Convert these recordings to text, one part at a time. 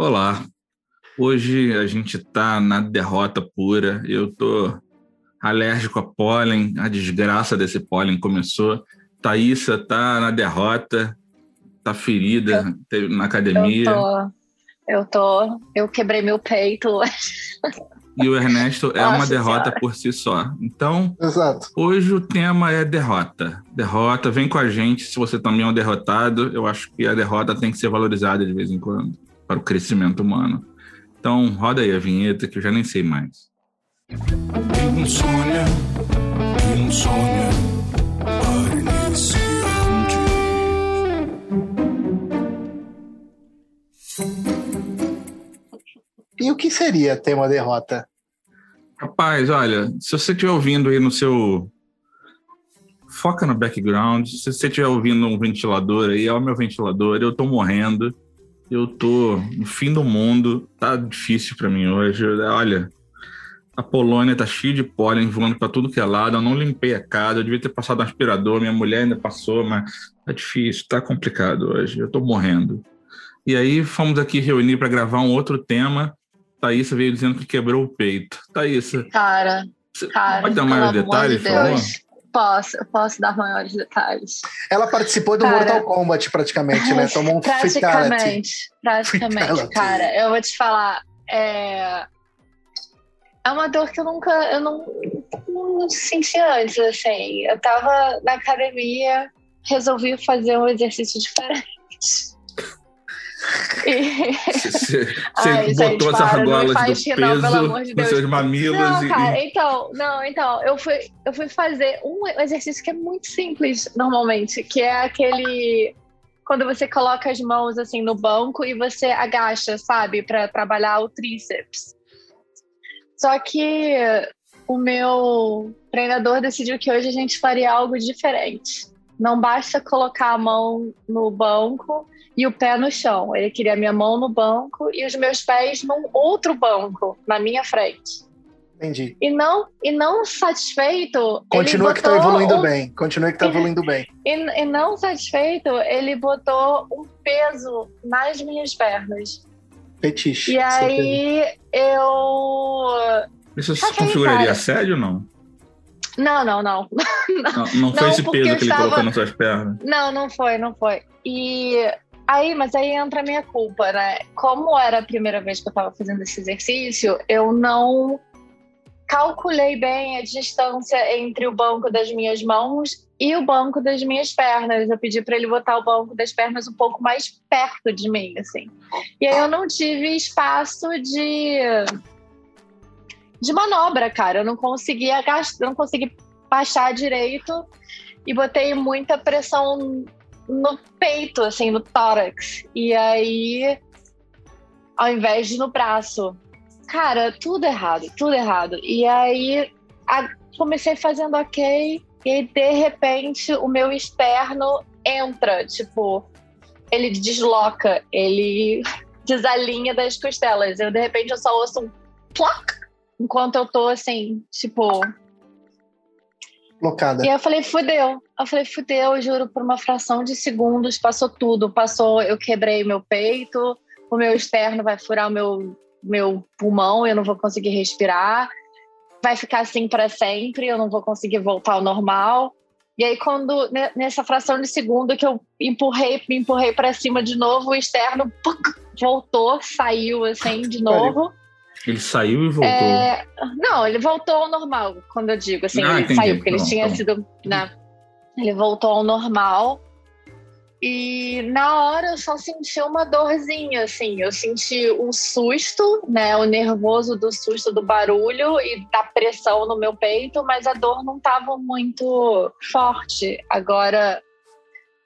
Olá. Hoje a gente tá na derrota pura. Eu tô alérgico a pólen, a desgraça desse pólen começou. Thaísa tá na derrota, tá ferida eu, na academia. Eu tô, eu tô, eu quebrei meu peito. E o Ernesto é uma derrota senhora. por si só. Então, Exato. hoje o tema é derrota. Derrota, vem com a gente se você também é um derrotado. Eu acho que a derrota tem que ser valorizada de vez em quando para o crescimento humano. Então, roda aí a vinheta que eu já nem sei mais. Insônia, insônia, E o que seria ter uma derrota? Rapaz, olha, se você estiver ouvindo aí no seu. Foca no background. Se você estiver ouvindo um ventilador aí, é o meu ventilador, eu tô morrendo. Eu tô no fim do mundo. Tá difícil para mim hoje. Olha, a Polônia tá cheia de pólen voando para tudo que é lado. Eu não limpei a casa, eu devia ter passado um aspirador. Minha mulher ainda passou, mas tá difícil, tá complicado hoje. Eu tô morrendo. E aí fomos aqui reunir para gravar um outro tema Thaísa veio dizendo que quebrou o peito. Thaísa. Cara, cara pode dar maiores detalhes, de por favor? Posso, eu posso dar maiores detalhes. Ela participou do cara, Mortal Kombat praticamente, né? Tomou um Praticamente, praticamente. Fatality. Cara, eu vou te falar, é... é uma dor que eu nunca, eu não, não senti antes, assim. Eu tava na academia, resolvi fazer um exercício diferente. Você, Ai, botou gente, as argolas do peso não, de nos seus mamilos. Não, e... cara, então, não, então, eu fui, eu fui fazer um exercício que é muito simples, normalmente, que é aquele quando você coloca as mãos assim no banco e você agacha, sabe, para trabalhar o tríceps. Só que o meu treinador decidiu que hoje a gente faria algo diferente. Não basta colocar a mão no banco e o pé no chão. Ele queria minha mão no banco e os meus pés num outro banco na minha frente. Entendi. E não, e não satisfeito. Continua que tá evoluindo um... bem. Continua que tá evoluindo bem. E, e não satisfeito, ele botou um peso nas minhas pernas. Fetiche. E aí eu. Isso se configuraria sério ou não? Não, não, não. Não, não, foi não, esse peso que ele estava... colocou nas suas pernas? Não, não foi, não foi. E Aí, mas aí entra a minha culpa, né? Como era a primeira vez que eu estava fazendo esse exercício, eu não calculei bem a distância entre o banco das minhas mãos e o banco das minhas pernas. Eu pedi para ele botar o banco das pernas um pouco mais perto de mim, assim. E aí eu não tive espaço de de manobra, cara. Eu não consegui agachar, não consegui baixar direito e botei muita pressão no peito, assim, no tórax. E aí, ao invés de no braço. Cara, tudo errado, tudo errado. E aí, a, comecei fazendo ok, e aí, de repente, o meu externo entra, tipo, ele desloca, ele desalinha das costelas. Eu, de repente, eu só ouço um ploc, enquanto eu tô, assim, tipo, Locada. E eu falei, fudeu. Eu falei, fudeu, juro, por uma fração de segundos passou tudo. Passou, eu quebrei meu peito, o meu externo vai furar o meu, meu pulmão, eu não vou conseguir respirar. Vai ficar assim para sempre, eu não vou conseguir voltar ao normal. E aí, quando nessa fração de segundo que eu empurrei, me empurrei para cima de novo, o externo voltou, saiu assim de novo. Ele saiu e voltou? É, não, ele voltou ao normal, quando eu digo assim, ah, ele entendi. saiu, porque ele tinha sido. Né, ele voltou ao normal. E na hora eu só senti uma dorzinha, assim. Eu senti um susto, né? O nervoso do susto do barulho e da pressão no meu peito, mas a dor não estava muito forte. Agora,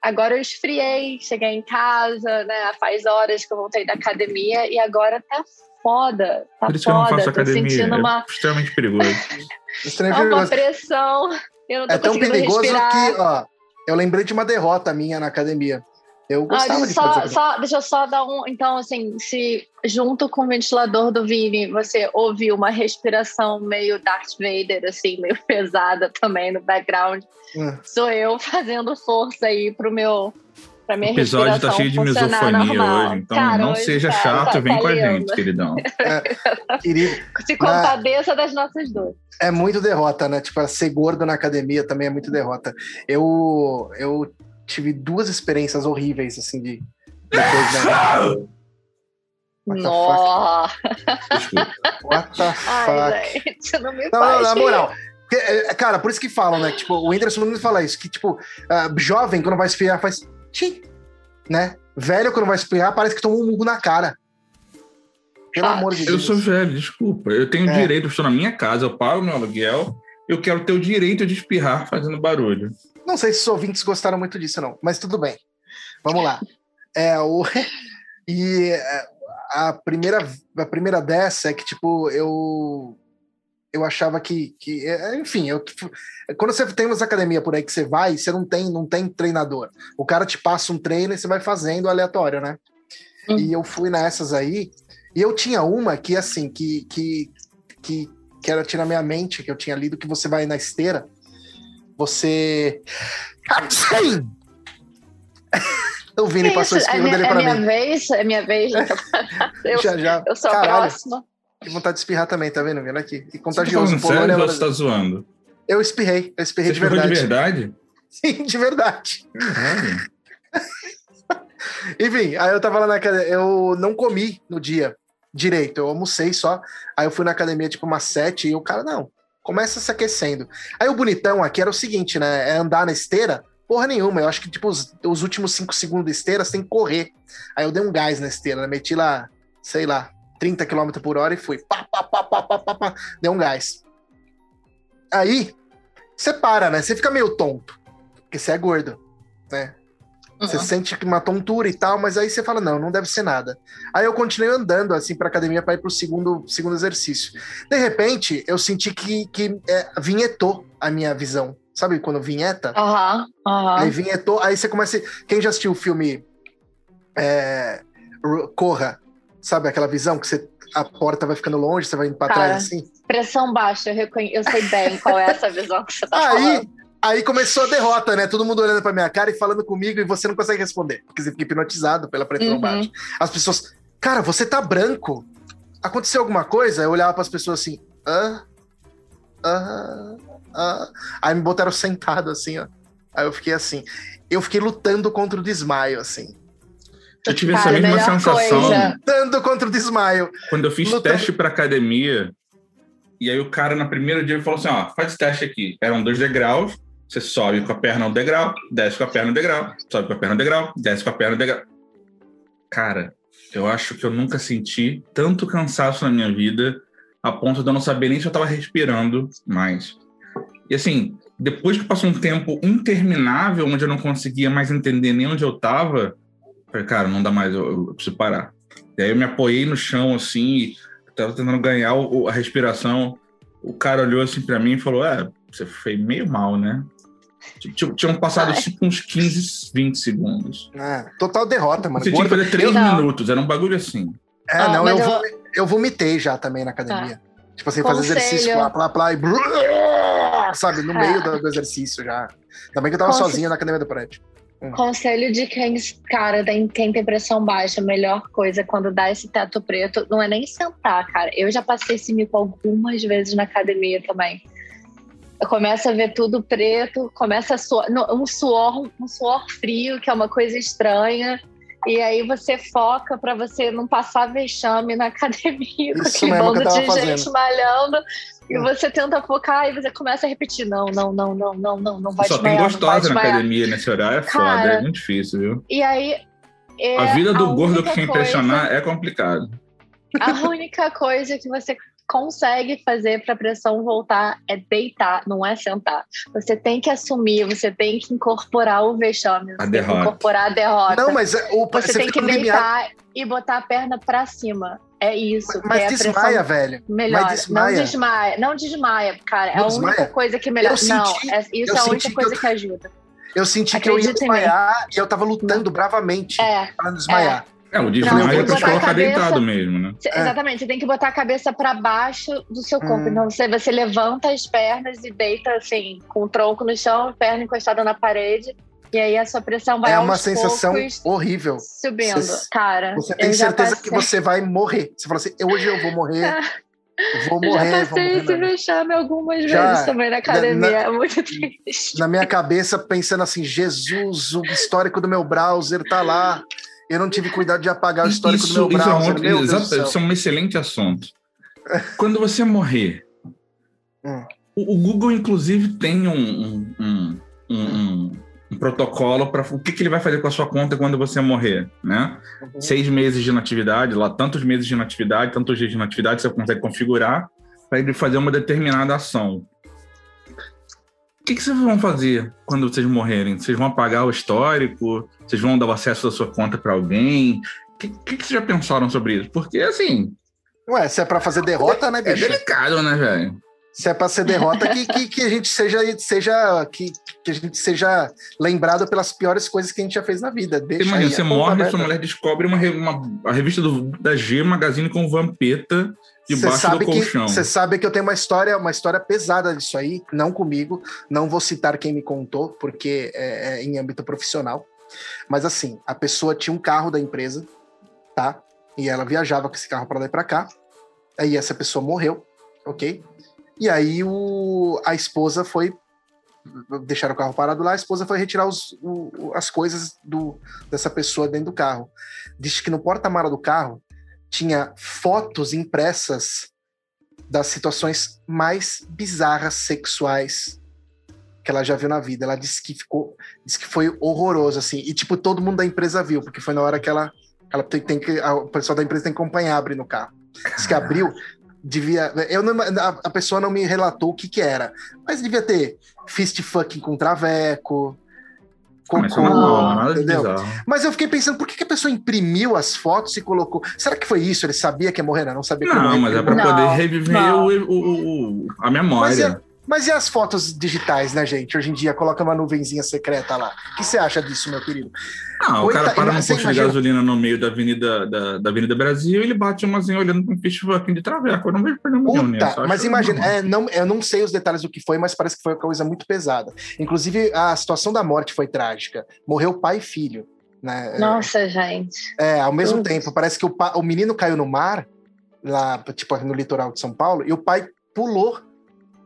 agora eu esfriei, cheguei em casa, né? Faz horas que eu voltei da academia e agora tá foda. Tá Por isso foda. que eu não faço academia. É uma... É extremamente perigoso. extremamente é uma pressão. é tão perigoso respirar. que, ó, eu lembrei de uma derrota minha na academia. Eu ah, gostava ah, de só, fazer. Só, deixa eu só dar um. Então, assim, se junto com o ventilador do Vini você ouvir uma respiração meio Darth Vader, assim, meio pesada também no background, é. sou eu fazendo força aí pro meu Pra minha o episódio tá cheio de misofonia normal. hoje, então Cara, não hoje seja tá- chato, tá- vem tá com a lindo. gente, queridão. Querido, Se compadeça das nossas dores. é muito derrota, né? Tipo, ser gordo na academia também é muito derrota. Eu, eu tive duas experiências horríveis, assim, de. Depois, né? What the Nossa! What the fuck? Ai, gente, não me Não, faz não, na moral. É, cara, por isso que falam, né? Tipo, o Whindersson Nunes fala isso, que, tipo, ah, jovem, quando vai espirrar, faz né? Velho, quando vai espirrar, parece que tomou um murro na cara. Pelo Fato. amor de Eu Deus. sou velho, desculpa. Eu tenho É. direito, eu estou na minha casa, eu pago meu aluguel, eu quero ter o direito de espirrar fazendo barulho. Não sei se os ouvintes gostaram muito disso, não, mas tudo bem. Vamos lá. É, o... E é, a primeira, a primeira dessa é que, tipo, eu. Eu achava que. que é, enfim, eu, quando você tem umas academias por aí que você vai, você não tem, não tem treinador. O cara te passa um treino e você vai fazendo aleatório, né? Hum. E eu fui nessas aí, e eu tinha uma que, assim, que, que, que, que era tirar minha mente, que eu tinha lido, que você vai na esteira, você. O Vini Que passou isso? É espirro minha, dele é minha mim. vez? É minha vez? Eu, já, já. eu sou a Caralho, próxima. Que vontade de espirrar também, tá vendo? Vendo aqui. E Você tá contagioso. Polônia, sério você tá zoando? Eu espirrei, eu espirrei Você de verdade. de verdade? Sim, de verdade. Caralho. Enfim, aí eu tava lá na academia, eu não comi no dia direito, eu almocei só. Aí eu fui na academia tipo umas sete e o cara, não, começa se aquecendo. Aí o bonitão aqui era o seguinte, né? É andar na esteira. Porra nenhuma, eu acho que tipo os, os últimos cinco segundos de esteira você tem que correr. Aí eu dei um gás na esteira, né? meti lá, sei lá, 30 km por hora e fui. Pá, pá, pá, pá, pá, pá, pá. Dei um gás. Aí você para, né? Você fica meio tonto, porque você é gordo, né? Você Uhum. sente que uma tontura e tal, mas aí você fala, não, não deve ser nada. Aí eu continuei andando assim pra academia para ir pro segundo, segundo exercício. De repente, eu senti que, que é, vinhetou a minha visão. Sabe quando vinheta? Aham, aham. Aí vinhetou, aí você começa. Quem já assistiu o filme é, Corra, sabe aquela visão que você, a porta vai ficando longe, você vai indo pra Cara, trás assim? Pressão baixa, eu, reconhe... eu sei bem qual é essa visão que você tá Aí, falando. aí começou a derrota, né? Todo mundo olhando pra minha cara e falando comigo e você não consegue responder, porque você fica hipnotizado pela pressão Uhum. baixa. As pessoas, cara, você tá branco? Aconteceu alguma coisa? Eu olhava pras pessoas assim, hã? Hã? Hã? Aí me botaram sentado assim, ó. Aí eu fiquei assim. Eu fiquei lutando contra o desmaio, assim. Eu tive Cara, essa mesma sensação coisa. Lutando contra o desmaio. quando eu fiz Lutando. teste pra academia. E aí o cara, no primeiro dia, ele falou assim: ó, faz teste aqui. Eram dois degraus. Você sobe com a perna no degrau, desce com a perna no degrau, sobe com a perna no degrau, desce com a perna no degrau. Cara, eu acho que eu nunca senti tanto cansaço na minha vida a ponto de eu não saber nem se eu tava respirando mais. E assim, depois que passou um tempo interminável, onde eu não conseguia mais entender nem onde eu tava, falei, cara, não dá mais, eu, eu preciso parar. E aí eu me apoiei no chão, assim, e tava tentando ganhar o- a respiração. O cara olhou assim pra mim e falou: É, você foi meio mal, né? Tinham passado Ai. tipo, uns 15, 20 segundos. Ah, total derrota, mano. Você tinha que fazer 3 Não. minutos, era um bagulho assim. É, Ah, não, eu, eu- eu vomitei já também na academia. Tipo assim, fazer exercício, plá, plá, plá, e brrr, sabe, no Ah. meio do, do exercício já. Também que eu tava Conselho. sozinho na academia do prédio. Conselho de quem, cara, tem, quem tem pressão baixa, a melhor coisa quando dá esse teto preto não é nem sentar, cara. Eu já passei esse mico algumas vezes na academia também. Eu começo a ver tudo preto, começa a suor, um suor, um suor frio, que é uma coisa estranha. E aí você foca pra você não passar vexame na academia com aquele bando de fazendo. gente malhando. E você tenta focar e você começa a repetir: não, não, não, não, não, não, não vai Só tem gostosa na academia nesse horário, é foda, Cara, é muito difícil, viu? E aí. é a vida do a gordo única que quer coisa- impressionar é complicado. A única coisa que você consegue fazer para a pressão voltar é deitar, não é sentar. Você tem que assumir, você tem que incorporar o vexame, você tem que derrota. incorporar a derrota. Não, mas é, o, você, tem que no limiar, deitar e botar a perna para cima. É isso. que Mas é a desmaia, velho. melhora. mas desmaia. Não desmaia, não desmaia, cara. É Não a única desmaia? coisa que melhora. Não, é, isso eu é a senti única que coisa eu- que ajuda. Eu senti que eu ia desmaiar e eu tava lutando bravamente É. pra não desmaiar. É, o Não, desmaio é que pra te a colocar cabeça- deitado mesmo, né? Cê- É. Exatamente, você tem que botar a cabeça para baixo do seu corpo. Hum. Então você, você levanta as pernas e deita assim, com o tronco no chão, perna encostada na parede. E aí a sua pressão vai É uma sensação horrível. subindo. Você- Cara, Você tem já certeza que você vai morrer. Você fala assim, hoje eu vou morrer, vou já morrer, vou passei morrer. esse vexame algumas Já, vezes também na academia. na- É muito triste. Na minha cabeça, pensando assim, Jesus, o histórico do meu browser tá lá. Eu não tive cuidado de apagar o histórico do meu isso é, um browser. meu exato, isso é um excelente assunto. Quando você morrer, Hum. o, o Google, inclusive, tem um, um, um, um- protocolo para o que, que ele vai fazer com a sua conta quando você morrer, né? Uhum. Seis meses de inatividade, lá tantos meses de inatividade, tantos dias de inatividade, você consegue configurar para ele fazer uma determinada ação. O que, que vocês vão fazer quando vocês morrerem? Vocês vão apagar o histórico? Vocês vão dar o acesso da sua conta para alguém? O que, que, que vocês já pensaram sobre isso? Porque, assim, Ué, se é pra fazer derrota, né, é bicho? delicado, né, velho? Se é pra ser derrota, que, que, que a gente seja, seja que, que a gente seja lembrado pelas piores coisas que a gente já fez na vida. Deixa Imagina, você morre, sua mulher descobre uma, uma- a revista do- da G Magazine com Vampeta debaixo do sabe, que, colchão. você sabe que eu tenho uma história, uma história pesada disso aí, não comigo, não vou citar quem me contou, porque é, é em âmbito profissional. Mas assim, a pessoa tinha um carro da empresa, tá? E ela viajava com esse carro para lá e para cá. Aí essa pessoa morreu, ok? E aí o, a esposa foi deixar o carro parado lá, a esposa foi retirar os, o- as coisas do, dessa pessoa dentro do carro. Diz que no porta-mala do carro tinha fotos impressas das situações mais bizarras sexuais que ela já viu na vida. Ela disse que ficou, disse que foi horroroso assim. E tipo todo mundo da empresa viu, porque foi na hora que ela, ela tem, tem que o pessoal da empresa tem que acompanhar abrir no carro. Diz que abriu devia, eu não, a, a pessoa não me relatou o que que era, mas devia ter fist fucking com traveco. Ah, mas isso Cocô, é entendeu? Mas eu fiquei pensando, por que, que a pessoa imprimiu as fotos e colocou? Será que foi isso? Ele sabia que ia morrer? Não, não sabia que ia Não, mas é pra Não, poder reviver não. o, o- o- a memória. Mas e as fotos digitais, né, gente? Hoje em dia, coloca uma nuvenzinha secreta lá. O que você acha disso, meu querido? Não, o Coita- cara para num posto de imagina- gasolina no meio da Avenida, da, da Avenida Brasil e ele bate umazinha olhando para um fish fucking de traveco. Eu não vejo problema nenhum nisso. Mas imagina, é, não, eu não sei os detalhes do que foi, mas parece que foi uma coisa muito pesada. Inclusive, a situação da morte foi trágica. Morreu pai e filho. Né? Nossa, gente. É, ao mesmo tempo, parece que o, pa- o menino caiu no mar, lá, tipo, no litoral de São Paulo, e o pai pulou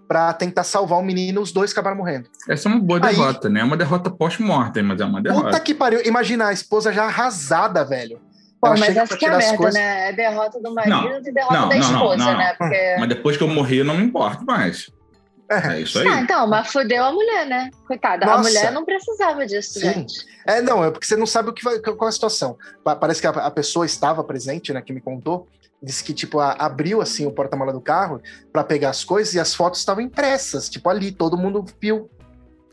pra tentar salvar o menino, os dois acabaram morrendo. Essa é uma boa Aí- derrota, né? É uma derrota pós-mortem, mas é uma derrota. Puta que pariu. Imagina a esposa já arrasada, velho. Pô, Ela mas pra que é merda, coisas. né? É derrota do marido Não, e derrota não, da não, não, esposa, não, né? Porque... Mas depois que eu morrer, eu não me importo mais. É isso aí. Ah, então, mas fudeu a mulher, né? Coitada. A Nossa. mulher não precisava disso, Sim. gente. É, não, é porque você não sabe o que vai, qual é a situação. Pa- Parece que a, a pessoa estava presente, né, que me contou, disse que, tipo, a- abriu, assim, o porta-mala do carro para pegar as coisas e as fotos estavam impressas, tipo, ali, todo mundo viu.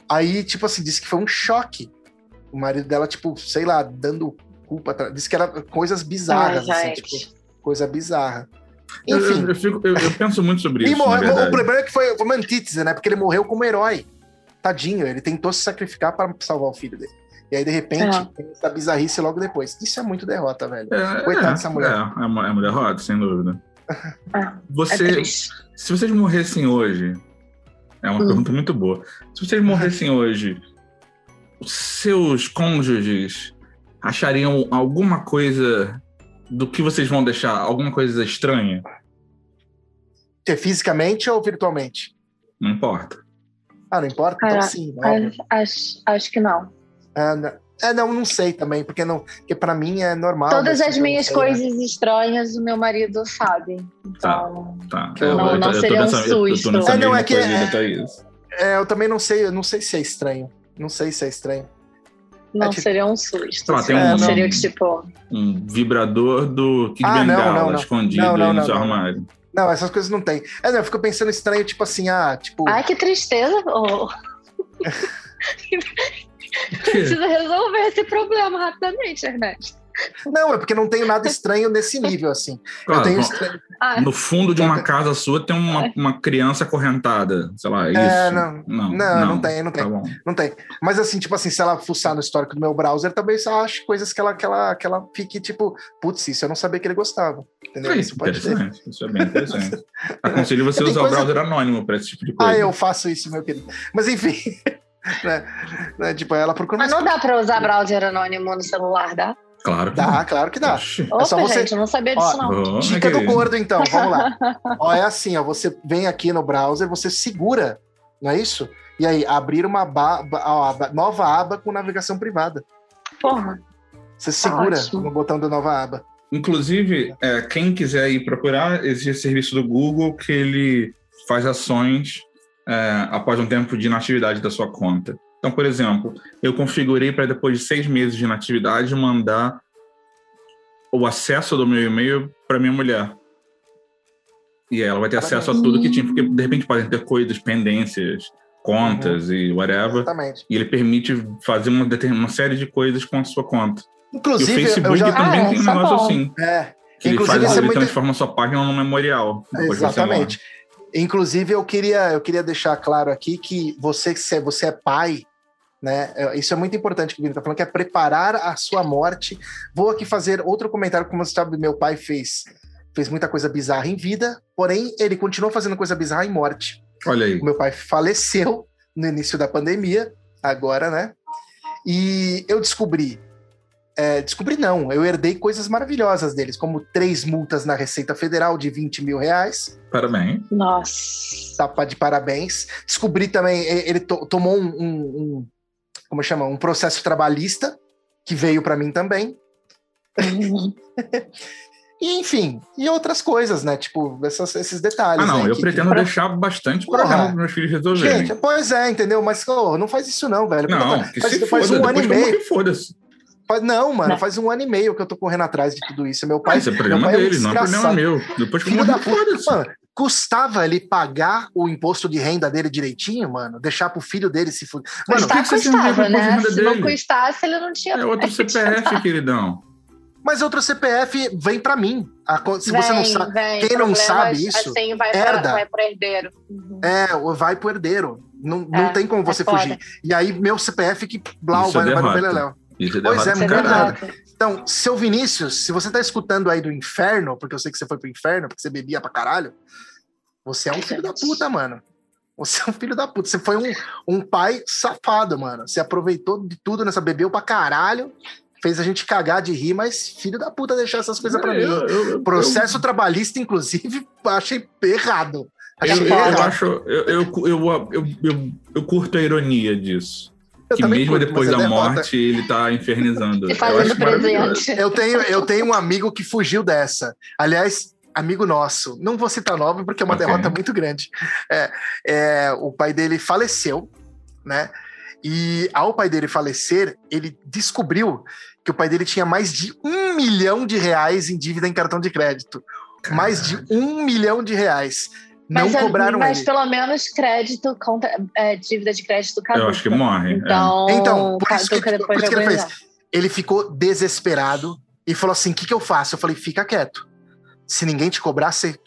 Aí, tipo assim, disse que foi um choque. O marido dela, tipo, sei lá, dando culpa, disse que era coisas bizarras, Ai, assim, tipo, coisa bizarra. Eu, Enfim, eu, eu fico- eu- eu penso muito sobre isso, na morreu, o problema é que foi, foi uma antítese, né, porque ele morreu como herói. Tadinho, ele tentou se sacrificar para salvar o filho dele. E aí, de repente, É. tem essa bizarrice logo depois. Isso é muito derrota, velho. É, Coitada é, dessa mulher. É, é uma, é uma derrota, sem dúvida. É, é Você, se vocês morressem hoje, é uma Hum. pergunta muito boa. Se vocês morressem hoje, os seus cônjuges achariam alguma coisa do que vocês vão deixar, alguma coisa estranha? Que Fisicamente ou virtualmente? Não importa. Ah, não importa? Então sim. Acho, acho, que não. É, não- é, não, não sei também, porque não, porque para mim é normal. Todas mas as eu não minhas sei, né? coisas estranhas o meu marido sabe. Então, Tá. Não- eu, não eu tô seria um nessa, eu tô susto. nessa É, não, é que é-. É, eu também não sei, eu não sei se é estranho. Não sei se é estranho. Não É tipo- seria um susto. Tem assim, um- não seria tipo. Um vibrador do Kid Ah, não, Bengala não, não. escondido Não, não, aí no não, seu não. armário. Não, essas coisas não tem. É, não, eu fico pensando estranho, tipo assim, ah, tipo. Ai, que tristeza. Oh, precisa resolver esse problema rapidamente, Ernesto. Não, é porque não tenho nada estranho nesse nível, assim. Claro, eu tenho bom, estranho. Ah, No fundo de uma casa sua tem uma, uma criança acorrentada. Sei lá, isso. É, não. não, Não, não tem, não tem. Tá bom. Não tem. Mas assim, tipo assim, se ela fuçar no histórico do meu browser, também só acho coisas que ela, que ela, que ela fique, tipo, putz, isso eu não sabia que ele gostava. Entendeu? É, Isso pode interessante. Isso é bem interessante. Aconselho você usar coisa- o browser anônimo para esse tipo de coisa. Ah, eu faço isso, meu querido. Mas enfim. né? né? Tipo, ela procura. Mas não dá pra usar browser anônimo no celular, dá? Claro que Dá, claro que dá. Opa, só você- gente, eu não sabia disso, Ó, não. Dica do gordo, então, vamos lá. ó, é assim, ó, você vem aqui no browser, você segura, não é isso? E aí, abrir uma ba- ba- ó, aba- nova aba com navegação privada. Porra. Você segura ótimo. no botão da nova aba. Inclusive, é, quem quiser ir procurar, existe serviço do Google que ele faz ações é, após um tempo de inatividade da sua conta. Então, por exemplo, eu configurei para depois de seis meses de inatividade mandar o acesso do meu e-mail para minha mulher. E ela vai ter acesso a tudo que tinha, porque de repente podem ter coisas, pendências, contas e whatever. Exatamente. E ele permite fazer uma, uma série de coisas com a sua conta. e o Inclusive, Facebook já. também Ah, tem um é negócio bom. assim. É, Que ele, Inclusive, faz, é ele muito- transforma a sua página num memorial. exatamente. Inclusive, eu queria, eu queria deixar claro aqui que você, se você é pai, né? é- Isso é muito importante que o Vini está falando, que é preparar a sua morte. Vou aqui fazer outro comentário, como você sabe, meu pai fez, fez muita coisa bizarra em vida, porém, ele continuou fazendo coisa bizarra em morte. Olha aí. O meu pai faleceu no início da pandemia, agora, né? E eu descobri. é, descobri não, eu herdei coisas maravilhosas deles, como três multas na Receita Federal de 20 mil reais. Parabéns. Nossa. Tá de parabéns. Descobri também, ele to- tomou um- um- como chama? Um processo trabalhista, que veio para mim também. E, enfim, e outras coisas, né? Tipo, essas- esses detalhes. Ah, não, aí eu que- pretendo que- deixar bastante para meus filhos resolverem. Gente, pois é, entendeu? Mas ô, não faz isso não, velho. não, Faz- que faz, se faz foda, um ano e meio. foda-se. Não, mano, Não. faz um ano e meio que eu tô correndo atrás de tudo isso. Meu pai, Mas é meu problema pai é um deles, não é problema meu. Depois que eu morrer, da puta. foda-se. Mano, custava ele pagar o imposto de renda dele direitinho, mano? Deixar pro filho dele se fuder. Mano, que Custar, que você não custava, de né? renda Se não dele? custasse, ele não tinha. É outro CPF, queridão. mas outro CPF vem pra mim. Se você não Vem, sabe. vem. quem não sabe isso, Assim, vai, herda. pra, vai pro herdeiro. Uhum. É, vai pro herdeiro. Não, não É, tem como você foda. fugir. E aí, meu CPF que blau, Isso é vai, vai no. Beleléu. Isso é Pois é, é caralho. Então, seu Vinícius, se você tá escutando aí do inferno, porque eu sei que você foi pro inferno, porque você bebia pra caralho, você é um filho da puta, mano. Você é um filho da puta. Você foi um, um pai safado, mano. Você aproveitou de tudo nessa, bebeu pra caralho, fez a gente cagar de rir, mas filho da puta deixar essas coisas pra mim. Eu- eu- Processo trabalhista, inclusive, achei errado. Eu, Achei eu, eu errado. acho, eu, eu, eu, eu, eu curto a ironia disso. Eu que mesmo depois é da derrota. morte ele tá infernizando. E Eu fazendo presente. Eu tenho, eu tenho um amigo que fugiu dessa. Aliás, amigo nosso. Não vou citar nome porque é uma Ok. derrota muito grande. É, é, o pai dele faleceu, né? E ao pai dele falecer, ele descobriu que o pai dele tinha mais de um milhão de reais em dívida em cartão de crédito. Mais de um milhão de reais. Não Mas, é- cobraram mas ele. pelo menos crédito, contra, é, dívida de crédito caduca. Eu acho que morre. é. Então, Então, por isso que- por isso que ele fez. anos. Ele ficou desesperado e falou assim: o que, que eu faço? Eu falei: fica quieto. Se ninguém te cobrar, você.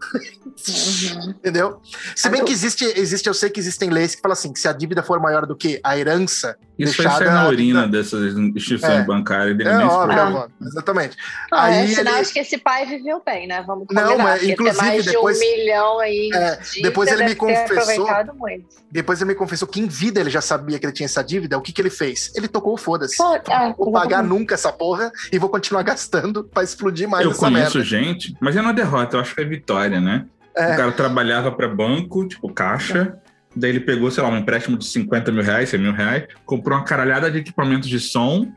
Uhum. Entendeu? Se bem que existe, existe, eu sei que existem leis que falam assim: que se a dívida for maior do que a herança, Isso aí deixada- sai na urina dessas instituições É. bancárias. Dele é óbvio, é exatamente. Não, é Aí sinal ele- de que esse pai viveu bem, né? Vamos Não, combinar. mas, inclusive, mais depois- de um milhão aí. É, de depois ele me confessou-. Depois ele me confessou que em vida ele já sabia que ele tinha essa dívida. O que, que ele fez? Ele tocou o foda-se. É, Vou pagar nunca essa porra e vou continuar gastando pra explodir mais Eu essa conheço merda. gente, mas é uma derrota, eu acho que é vitória, né? É. O cara trabalhava para banco, tipo caixa, daí ele pegou, sei lá, um empréstimo de 50 mil reais, 100 mil reais, comprou uma caralhada de equipamentos de som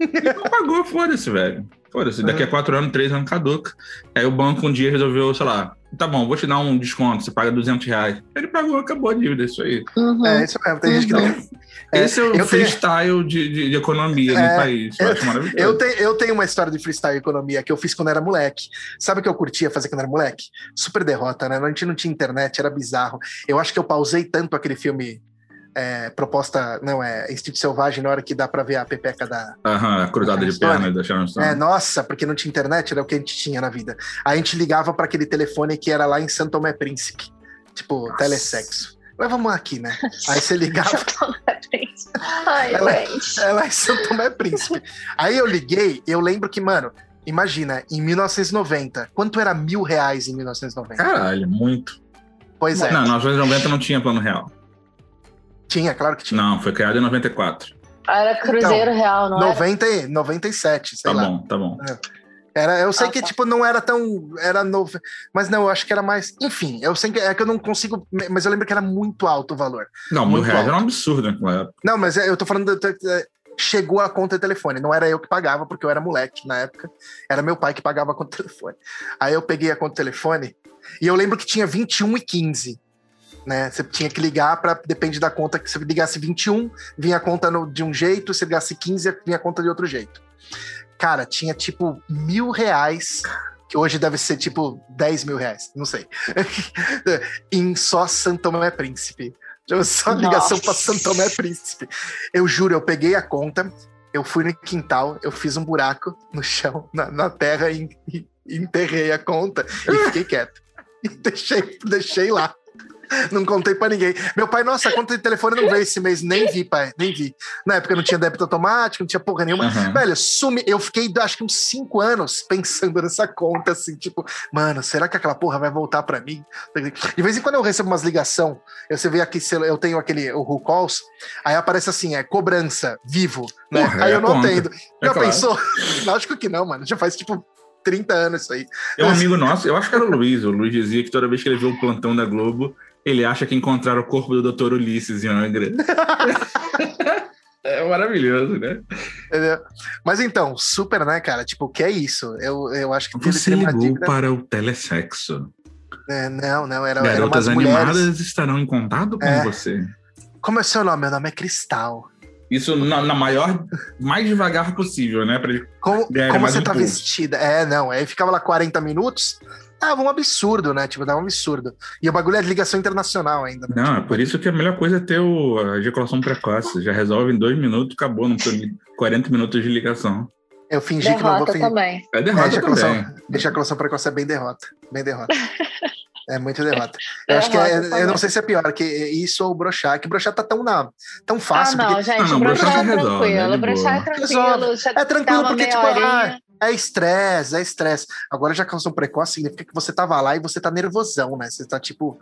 e não pagou, foda-se, velho. Foda-se, daqui a quatro anos, três anos caduca. Aí o banco um dia resolveu, sei lá, tá bom, vou te dar um desconto, você paga 200 reais. Ele pagou, acabou a dívida, isso aí. Uhum. É, isso mesmo. Tem gente que não. É, Esse é o eu tenho- freestyle de, de, de economia É, no país. Eu, acho maravilhoso. Eu tenho, eu tenho uma história de freestyle economia que eu fiz quando era moleque. Sabe o que eu curtia fazer quando era moleque? Super derrota, né? A gente não tinha internet, era bizarro. Eu acho que eu pausei tanto aquele filme é, proposta, não, é Instinto Selvagem, na hora que dá pra ver a pepeca da. Aham, cruzada de perna da Sharon Stone. É, nossa, porque não tinha internet, era o que a gente tinha na vida. Aí a gente ligava pra aquele telefone que era lá em Santo Tomé Príncipe. Tipo, Nossa. telesexo. Mas vamos aqui, né? Aí você ligava. Ai, Ela- gente. É lá em São Tomé Príncipe. Aí eu liguei, eu lembro que, mano, imagina, em 1990, quanto era mil reais em 1990? Caralho, muito. Pois é. Não, 1990 não tinha plano real. Tinha, claro que tinha. Não, foi criado em 94. Era Cruzeiro Então, Real, não 90, e- 97, sei Tá lá. bom, tá bom. Era, eu sei Ah, que, tá. tipo, não era tão. Era novo. Mas não, eu acho que era mais. Enfim, eu sei que é que eu não consigo. Mas eu lembro que era muito alto o valor. Não, mil Muito reais alto. era um absurdo naquela época. Não, mas é, eu tô falando. da- chegou a conta de telefone. Não era eu que pagava, porque eu era moleque na época. Era meu pai que pagava a conta de telefone. Aí eu peguei a conta de telefone e eu lembro que tinha 21 e 15. Né? Você tinha que ligar para depende da conta que você ligasse 21, vinha a conta no- de um jeito, se ligasse 15, vinha a conta de outro jeito. Cara, tinha tipo mil reais, que hoje deve ser tipo 10 mil reais, não sei. em só Santo Tomé Príncipe. Só ligação para. Santo Tomé Príncipe. Eu juro, eu peguei a conta, eu fui no quintal, eu fiz um buraco no chão, na, na terra, e, e enterrei a conta e fiquei quieto. E deixei, deixei lá. Não contei pra ninguém. Meu pai, nossa, a conta de telefone não veio esse mês. Nem vi, pai, nem vi. Na época não tinha débito automático, não tinha porra nenhuma. Aham. Velho, sumi. Eu fiquei, acho que uns cinco anos pensando nessa conta, assim, tipo, mano, será que aquela porra vai voltar pra mim? De vez em quando eu recebo umas ligação, eu- você vê aqui, eu tenho aquele, o Who Calls, aí aparece assim, é cobrança, vivo, né? Porra, aí é eu não atendo. É Já claro. pensou? Lógico que não, mano. Já faz, tipo, 30 anos isso aí. É um amigo nosso, eu acho que era o Luiz. O Luiz dizia que toda vez que ele vê o plantão da Globo, ele acha que encontraram o corpo do Dr. Ulisses em Angra. é maravilhoso, né? Entendeu? Mas então, super, né, cara? Tipo, o que é isso? Eu, eu acho que Você ligou dívida- para o telesexo. É, não, não, era, era Garotas mulheres. animadas estarão em contato com É. você. Como é o seu nome? Meu nome é Cristal. Isso na, na maior, mais devagar possível, né? Pra ele- Como, como você um tá pouco. vestida? É, não. Aí ficava lá 40 minutos. Dava um absurdo, né? Tipo, dava um absurdo. E o bagulho é de ligação internacional ainda. Né? Não, é por isso que a melhor coisa é ter o, a ejaculação precoce. Já resolve em dois minutos, acabou. Não de 40 minutos de ligação. Eu fingi que não vou Derrota fingir. também. É É, derrota ejaculação, também. ejaculação precoce é bem derrota. Bem derrota. É muito derrota. Eu acho que Derrota é, eu não sei se é pior, que isso ou brochar, que brochar tá tão, na, tão fácil. ah, não, porque gente, Ah, não, broxar broxar é resolve, é tranquilo. de broxar é boa. tranquilo. É tranquilo porque, tipo, horinha. É estresse, é estresse. Agora, ejaculação precoce significa que você tava lá e você tá nervosão, né? Você tá tipo.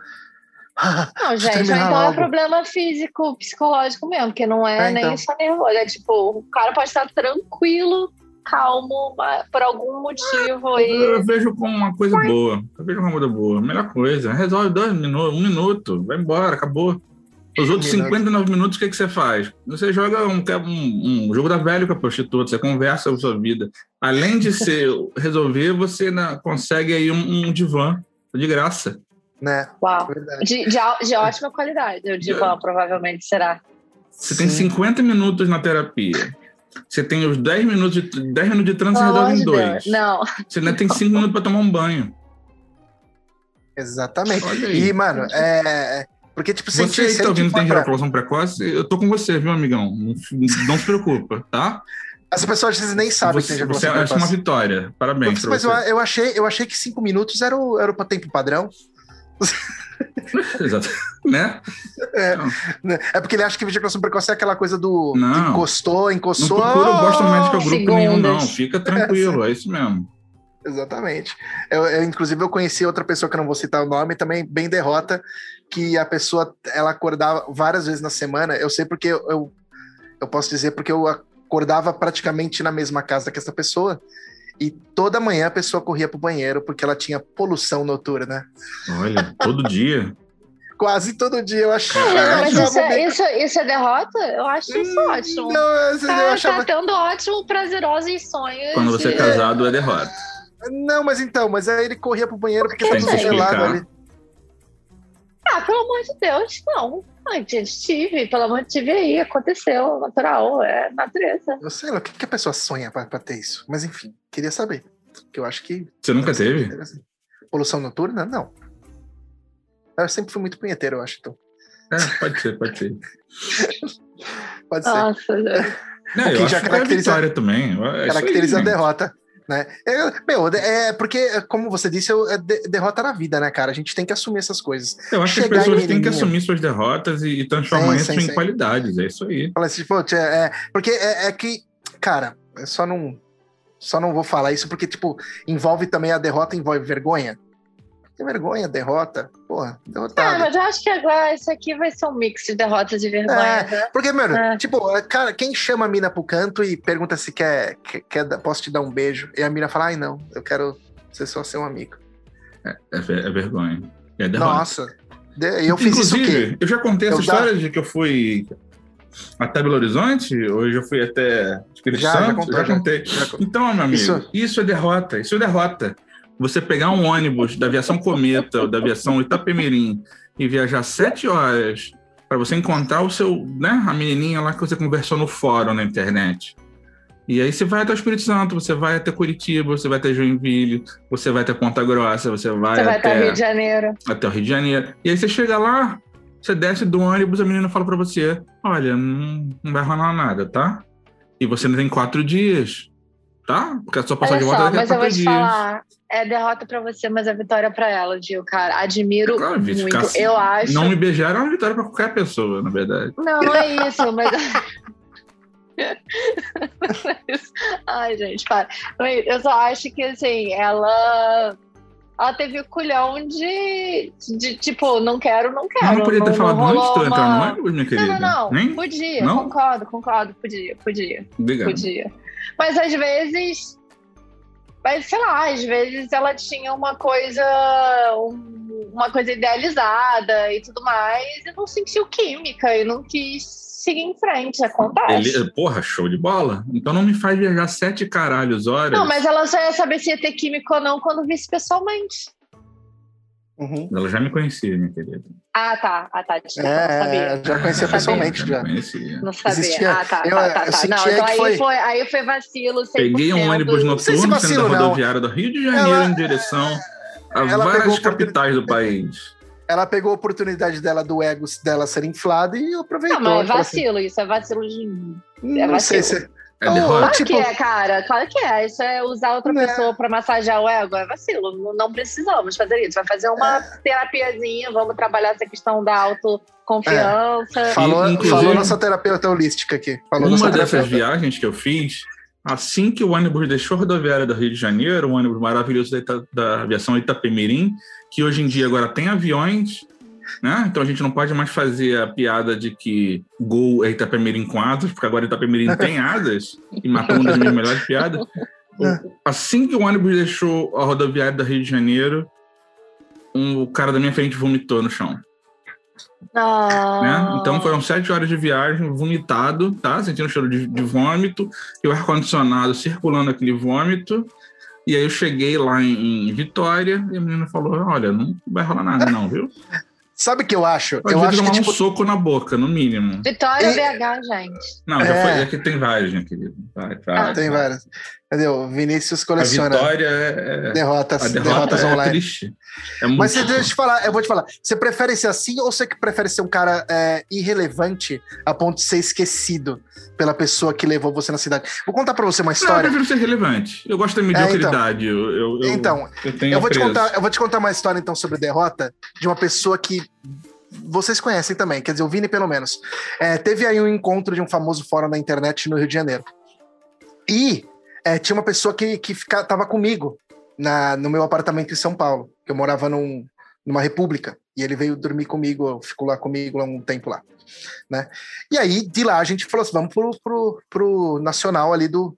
Não, gente, então é logo. problema físico, psicológico mesmo, porque não é, É, então. nem só nervoso. É tipo, o cara pode estar tranquilo, calmo, mas por algum motivo aí. Eu vejo como uma coisa boa. Eu vejo como uma coisa boa. Melhor coisa. Resolve dois minutos, um minuto, vai embora, acabou. Os outros Minuto. 59 minutos, o que, que você faz? Você joga um, um, um jogo da velha com a prostituta, você conversa sobre a sua vida. Além de se resolver, você na- consegue aí um, um divã de graça. Né? Uau. De, de, de ótima qualidade, eu digo, ó, provavelmente será. Você tem Sim. 50 minutos na terapia. Você tem os 10 minutos de, 10 minutos de trânsito, resolve em dois. Deus. Não, Você ainda tem 5 minutos para tomar um banho. Exatamente. E, mano, é. Porque, tipo, se Você que se a tá ouvindo tem ejaculação precoce, eu tô com você, viu, amigão? Não, não se preocupa, tá? As pessoas às vezes nem sabem que tem você, você ejaculação acha uma precoce. vitória. Parabéns pra Mas você. eu, eu, achei, eu achei que cinco minutos era o, era o tempo padrão. Exato. Né? né? É porque ele acha que ejaculação precoce é aquela coisa do Não. encostou, Não encostou. procura o Boston Medical Group segundos. nenhum, não. Fica tranquilo, é isso mesmo. Exatamente. Eu, eu, inclusive, eu conheci outra pessoa que eu não vou citar o nome, também bem derrota, que a pessoa ela acordava várias vezes na semana. Eu sei porque eu, eu, eu posso dizer porque eu acordava praticamente na mesma casa que essa pessoa. E toda manhã a pessoa corria pro banheiro porque ela tinha poluição noturna. Olha, todo dia. Quase todo dia eu achava. Não, mas isso é, isso, isso é derrota? Eu acho isso ótimo. Não, vezes eu Tá, achava. tá tendo ótimo, prazerosos sonhos. Quando você é casado, é derrota. Não, mas então, mas aí ele corria pro banheiro porque Tem tava gelado ali. Ah, pelo amor de Deus, não. Gente, tive, pelo amor de tive aí, aconteceu, natural, é natureza. Eu sei lá, o que, que a pessoa sonha pra, pra ter isso? Mas enfim, queria saber. Que eu acho que. Você nunca teve? Poluição noturna? Não. Eu sempre fui muito punheteiro, eu acho. Então. É, pode ser, pode ser. Pode ser. Nossa, gente. Não, eu já acho que é caracteriza- vitória também. Caracteriza aí, a gente. derrota. Né? É, meu, é porque, como você disse, eu- é de- derrota na vida, né, cara? A gente tem que assumir essas coisas. Eu acho que as Chegar pessoas têm que assumir suas derrotas e, e transformar Sim, isso sim, em qualidades. É isso aí. Fala assim, pô, é, porque é, é que, cara, eu só não, só não vou falar isso porque, tipo, envolve também a derrota, envolve vergonha. Tem vergonha, derrota. Porra, Ah, derrotado. mas eu acho que agora isso aqui vai ser um mix de derrotas e vergonha. É, né? porque, mano, É. tipo, cara, quem chama a mina pro canto e pergunta se quer, quer, posso te dar um beijo? E a mina fala, ai não, eu quero ser só seu amigo. É, ver- é vergonha. É derrota. Nossa. De- eu fiz isso? Inclusive, eu já contei essa Eu história de que eu fui até Belo Horizonte, hoje eu fui até Espírito Já, já Santo, contou, já já. contei. Já- Então, meu amigo, Isso- isso... é derrota, isso é derrota. Você pegar um ônibus da aviação Cometa ou da aviação Itapemirim e viajar sete horas para você encontrar o seu, né, a menininha lá que você conversou no fórum na internet. E aí você vai até o Espírito Santo, você vai até Curitiba, você vai até Joinville, você vai até Ponta Grossa, você vai, Você vai até, até Rio de Janeiro. até o Rio de Janeiro. E aí você chega lá, você desce do ônibus, a menina fala pra você: Olha, não, não vai rolar nada, tá? E você não tem quatro dias, tá? Porque a sua Olha passagem de volta mas eu vou quatro te falar. É derrota pra você, mas é vitória pra ela, Gil, cara. Admiro Claro, Vitor, muito. ficar- Eu acho. Não me beijar é uma vitória pra qualquer pessoa, na verdade. Não, não é isso, mas. Ai, gente, para. Eu só acho que, assim, ela. Ela teve o culhão de, de tipo, não quero, não quero. Mas não podia ter falado antes de tu entrar no ônibus, minha Não, querida? não, não. Nem? Podia, Não? concordo, concordo, podia, podia, Obrigado. podia. Mas às vezes. Mas sei lá, às vezes ela tinha uma coisa. um- uma coisa idealizada e tudo mais, e não sentiu química, e não quis seguir em frente. Acontece. Ele, porra, show de bola. Então não me faz viajar sete caralhos horas. Não, mas ela só ia saber se ia ter química ou não quando visse pessoalmente. Uhum. Ela já me conhecia, minha querida. Ah, tá. Ah, tá. Desculpa, não É, sabia. já conhecia Sabia. pessoalmente, Já já. conhecia. Não sabia. Existia- Ah, tá, eu- tá, tá, eu tá. sentia Não, então aí foi- foi... aí foi vacilo. 100%. Peguei um ônibus Não sei se noturno saindo da não. rodoviária do Rio de Janeiro Ela- em direção a ela várias capitais do país. Ela pegou a oportunidade dela do ego dela ser inflado e aproveitou. Não, mas é assim, vacilo. Isso é vacilo de. "Hum, é não sei vacilo. se. É Oh, derrota. Claro tipo- que é, cara. Claro que é. Isso é usar outra Né. pessoa pra massagear o ego. É vacilo. Não, não precisamos fazer isso. Vai fazer uma É. terapiazinha. Vamos trabalhar essa questão da autoconfiança. Falou, inclusive- falou nossa terapeuta holística aqui. Falou Uma dessas viagens que eu fiz, assim que o ônibus deixou a rodoviária do Rio de Janeiro, um ônibus maravilhoso da, Ita- da aviação Itapemirim, que hoje em dia agora tem aviões, né? Então a gente não pode mais fazer a piada de que Gol é Itapemirim com asas, porque agora Itapemirim tem asas, e matou uma das minhas melhores piadas. O- Assim que o ônibus deixou a rodoviária do Rio de Janeiro, um, o cara da minha frente vomitou no chão. Ah. né? Então foram sete horas de viagem, vomitado, tá? Sentindo cheiro de, de vômito, e o ar-condicionado circulando aquele vômito. E aí eu cheguei lá em, em Vitória e a menina falou: Olha, não vai rolar nada, não, viu? Sabe o que eu acho? Pode eu acho que, tipo, um soco na boca, no mínimo. Vitória E- VH, gente. Não, já É. foi. É que tem várias, minha querida. Vai, vai, Ah, tem vai. Várias. Entendeu? Vinícius A coleciona vitória é. é- derrotas, a derrota derrotas é online. triste. É muito... Mas deixa eu te falar, eu vou te falar. Você prefere ser assim ou você prefere ser um cara é, irrelevante a ponto de ser esquecido pela pessoa que levou você na cidade? Vou contar pra você uma Não, eu história. prefiro ser relevante. Eu gosto da mediocridade. eu, eu, eu- então, eu eu vou te contar, eu vou te contar uma história então sobre derrota de uma pessoa que vocês conhecem também, quer dizer, o Vini pelo menos. É, teve aí um encontro de um famoso fórum na internet no Rio de Janeiro. E é, tinha uma pessoa que, que fica, tava comigo na, no meu apartamento em São Paulo, que eu morava num, numa república. E ele veio dormir comigo, ficou lá comigo há um tempo lá. Né? E aí, de lá, a gente falou assim: vamos pro, pro, pro nacional ali do,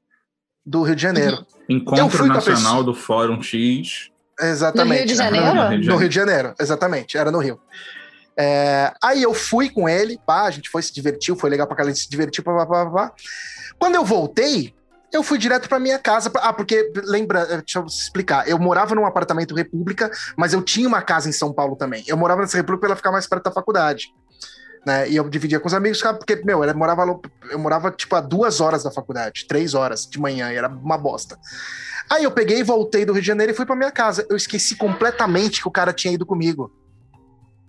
do Rio de Janeiro. Eu Encontro Nacional do Fórum X. Exatamente. No Rio de Janeiro? Rio de No Rio de Janeiro, exatamente, era no Rio. É, aí eu fui com ele, pá, a gente foi, se divertiu, foi legal pra caralho, a gente se divertiu, pá, pá, pá, pá. Quando eu voltei, eu fui direto pra minha casa. pra- ah, porque, lembra, eh, deixa eu explicar, eu morava num apartamento República, mas eu tinha uma casa em São Paulo também. Eu morava nessa República pra ela ficar mais perto da faculdade. Né? E eu dividia com os amigos, porque, meu, eu morava, eu morava, tipo, a duas horas da faculdade, três horas de manhã, e era uma bosta. Aí eu peguei voltei do Rio de Janeiro e fui pra minha casa. Eu esqueci completamente que o cara tinha ido comigo.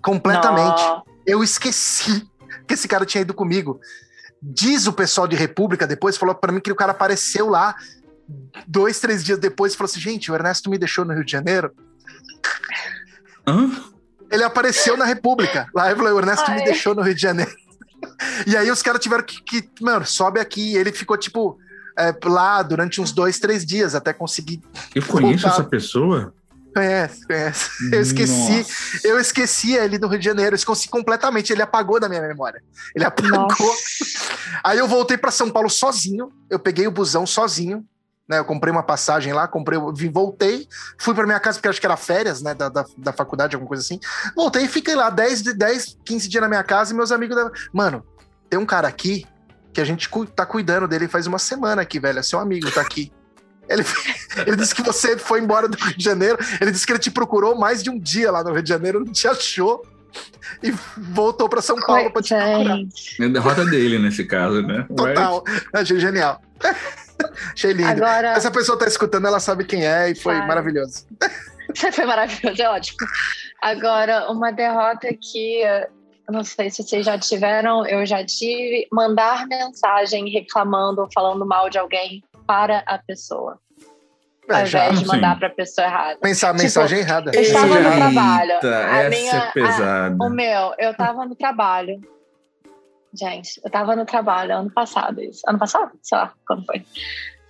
Completamente. Nó. Eu esqueci que esse cara tinha ido comigo. Diz o pessoal de República depois, falou pra mim que o cara apareceu lá dois, três dias depois e falou assim: gente, o Ernesto me deixou no Rio de Janeiro. Hã? Ele apareceu na República. Lá eu falei: o Ernesto me Ai. deixou no Rio de Janeiro. E aí os caras tiveram que, que, mano, sobe aqui. E ele ficou, tipo, é, lá durante uns dois, três dias até conseguir. Eu conheço Voltar. essa pessoa? Conhece, conhece. Eu esqueci, Nossa. eu esqueci ele no Rio de Janeiro, eu esqueci completamente, ele apagou da minha memória. Ele apagou. Nossa. Aí eu voltei para São Paulo sozinho, eu peguei o busão sozinho, né? Eu comprei uma passagem lá, comprei, voltei, fui para minha casa porque acho que era férias, né, da, da, da faculdade, alguma coisa assim. Voltei e fiquei lá 10, de- 10, 15 dias na minha casa e meus amigos, da... mano, tem um cara aqui que a gente cu- tá cuidando dele faz uma semana aqui, velho, é seu amigo, tá aqui. Ele, ele disse que você foi embora do Rio de Janeiro. Ele disse que ele te procurou mais de um dia lá no Rio de Janeiro, não te achou e voltou para São Paulo para te procurar. É a derrota dele nesse caso, né? Total. Achei genial. Achei lindo. agora. Essa pessoa tá escutando, ela sabe quem é e foi Vai. maravilhoso. Foi maravilhoso, é ótimo. Agora, uma derrota que eu não sei se vocês já tiveram, eu já tive, mandar mensagem reclamando, falando mal de alguém para a pessoa, ao É, já. invés de mandar para a pessoa errada. Pensar Tipo, mensagem errada. Eu estava no Eita, trabalho. A essa minha- é pesada. O meu, eu tava no trabalho. Gente, eu tava no trabalho ano passado, isso. Ano passado? Sei lá, quando foi.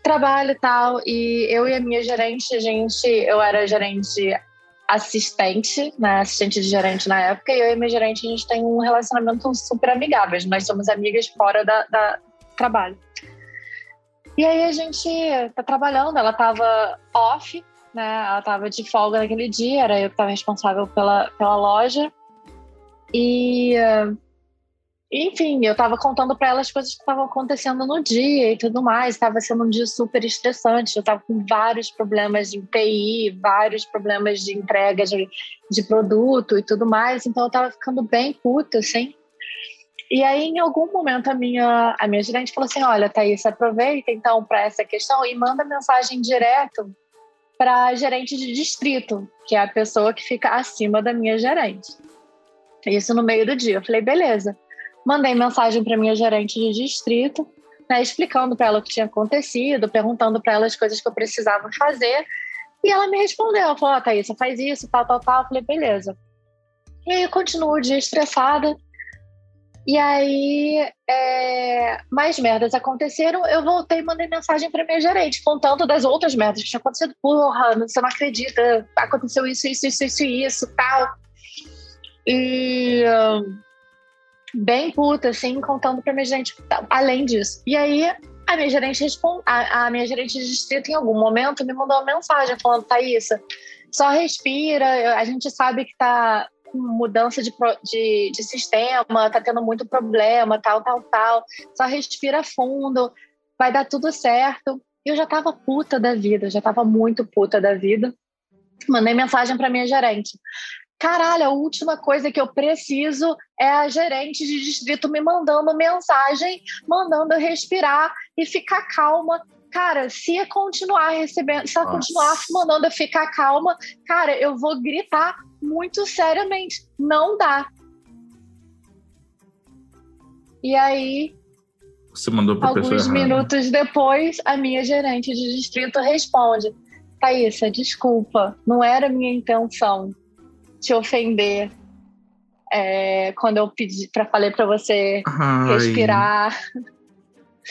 Trabalho e tal, e eu e a minha gerente, a gente, eu era gerente assistente, né, assistente de gerente na época, e eu e a minha gerente, a gente tem um relacionamento super amigável, nós somos amigas fora da, da trabalho. E aí a gente tá trabalhando, ela tava off, né, ela tava de folga naquele dia, era eu que tava responsável pela, pela loja, e enfim, eu tava contando para ela as coisas que estavam acontecendo no dia e tudo mais. Tava sendo um dia super estressante. Eu tava com vários problemas de TI, vários problemas de entrega de, de produto e tudo mais. Então eu tava ficando bem puta, assim. E aí, em algum momento, a minha, a minha gerente falou assim: Olha, Thaís, aproveita então para essa questão e manda mensagem direto para gerente de distrito, que é a pessoa que fica acima da minha gerente. Isso no meio do dia. Eu falei: beleza. Mandei mensagem para minha gerente de distrito, né, explicando para ela o que tinha acontecido, perguntando para ela as coisas que eu precisava fazer. E ela me respondeu, ela falou, ó, Thaís, faz isso, tal, tal, tal. Eu falei, beleza. E aí eu continuo o dia estressada. E aí, é, mais merdas aconteceram. Eu voltei e mandei mensagem para minha gerente, contando das outras merdas que tinham acontecido. Porra, você não acredita, aconteceu isso, isso, isso, isso, isso, tal. E hum, bem puta, assim, contando pra minha gerente além disso. E aí, a minha gerente responde, a, a minha gerente de distrito, em algum momento, me mandou uma mensagem falando, Thaísa, só respira, a gente sabe que tá com mudança de, de, de sistema, tá tendo muito problema, tal, tal, tal. Só respira fundo, vai dar tudo certo. E eu já tava puta da vida, já tava muito puta da vida. Mandei mensagem pra minha gerente. Caralho, a última coisa que eu preciso é a gerente de distrito me mandando mensagem, mandando eu respirar e ficar calma. Cara, se eu continuar recebendo, se ela Nossa. continuar mandando eu ficar calma, cara, eu vou gritar muito seriamente. Não dá. E aí, Você mandou pessoa alguns minutos depois, a minha gerente de distrito responde: Thaísa, desculpa, não era minha intenção te ofender. é, quando eu pedi para falei para você Ai, respirar.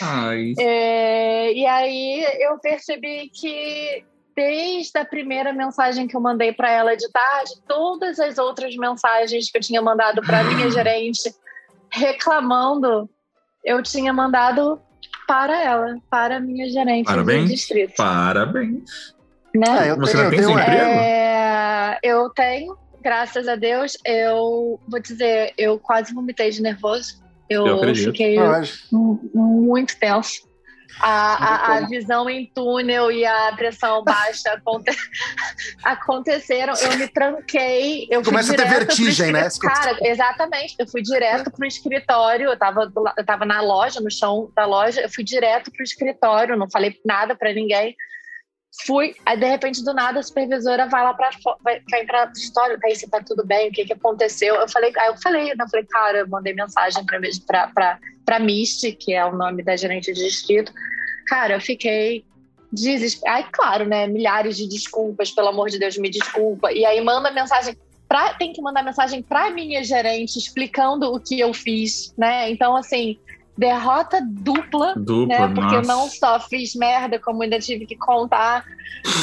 Ai. É, e aí eu percebi que desde a primeira mensagem que eu mandei para ela de tarde, todas as outras mensagens que eu tinha mandado para minha gerente reclamando, eu tinha mandado para ela, para a minha gerente Parabéns. do distrito. Parabéns. Né? É, eu Você tenho, já eu tem tenho? É, eu tenho, graças a Deus, eu vou dizer, eu quase vomitei de nervoso. Eu, Eu fiquei mu- muito tenso. A, a- a visão em túnel e a pressão baixa aconte- aconteceram. Eu me tranquei. Eu Começa a ter vertigem, né? Cara, exatamente. Eu fui direto pro escritório. Eu tava, eu tava na loja, no chão da loja. Eu fui direto pro escritório. Não falei nada pra ninguém. Fui, aí de repente, do nada, a supervisora vai lá pra vai, vai no escritório, aí você tá tudo bem, o que que aconteceu? Eu falei, aí eu falei, né? Eu falei, cara, eu mandei mensagem pra, pra, pra, pra Misty, que é o nome da gerente de distrito. Cara, eu fiquei desesperada. Aí, claro, né? Milhares de desculpas, pelo amor de Deus, me desculpa. E aí manda mensagem. Pra, tem que mandar mensagem pra minha gerente explicando o que eu fiz, né? Então, assim, derrota dupla, Dupla, né? Porque eu nossa. não só fiz merda, como ainda tive que contar.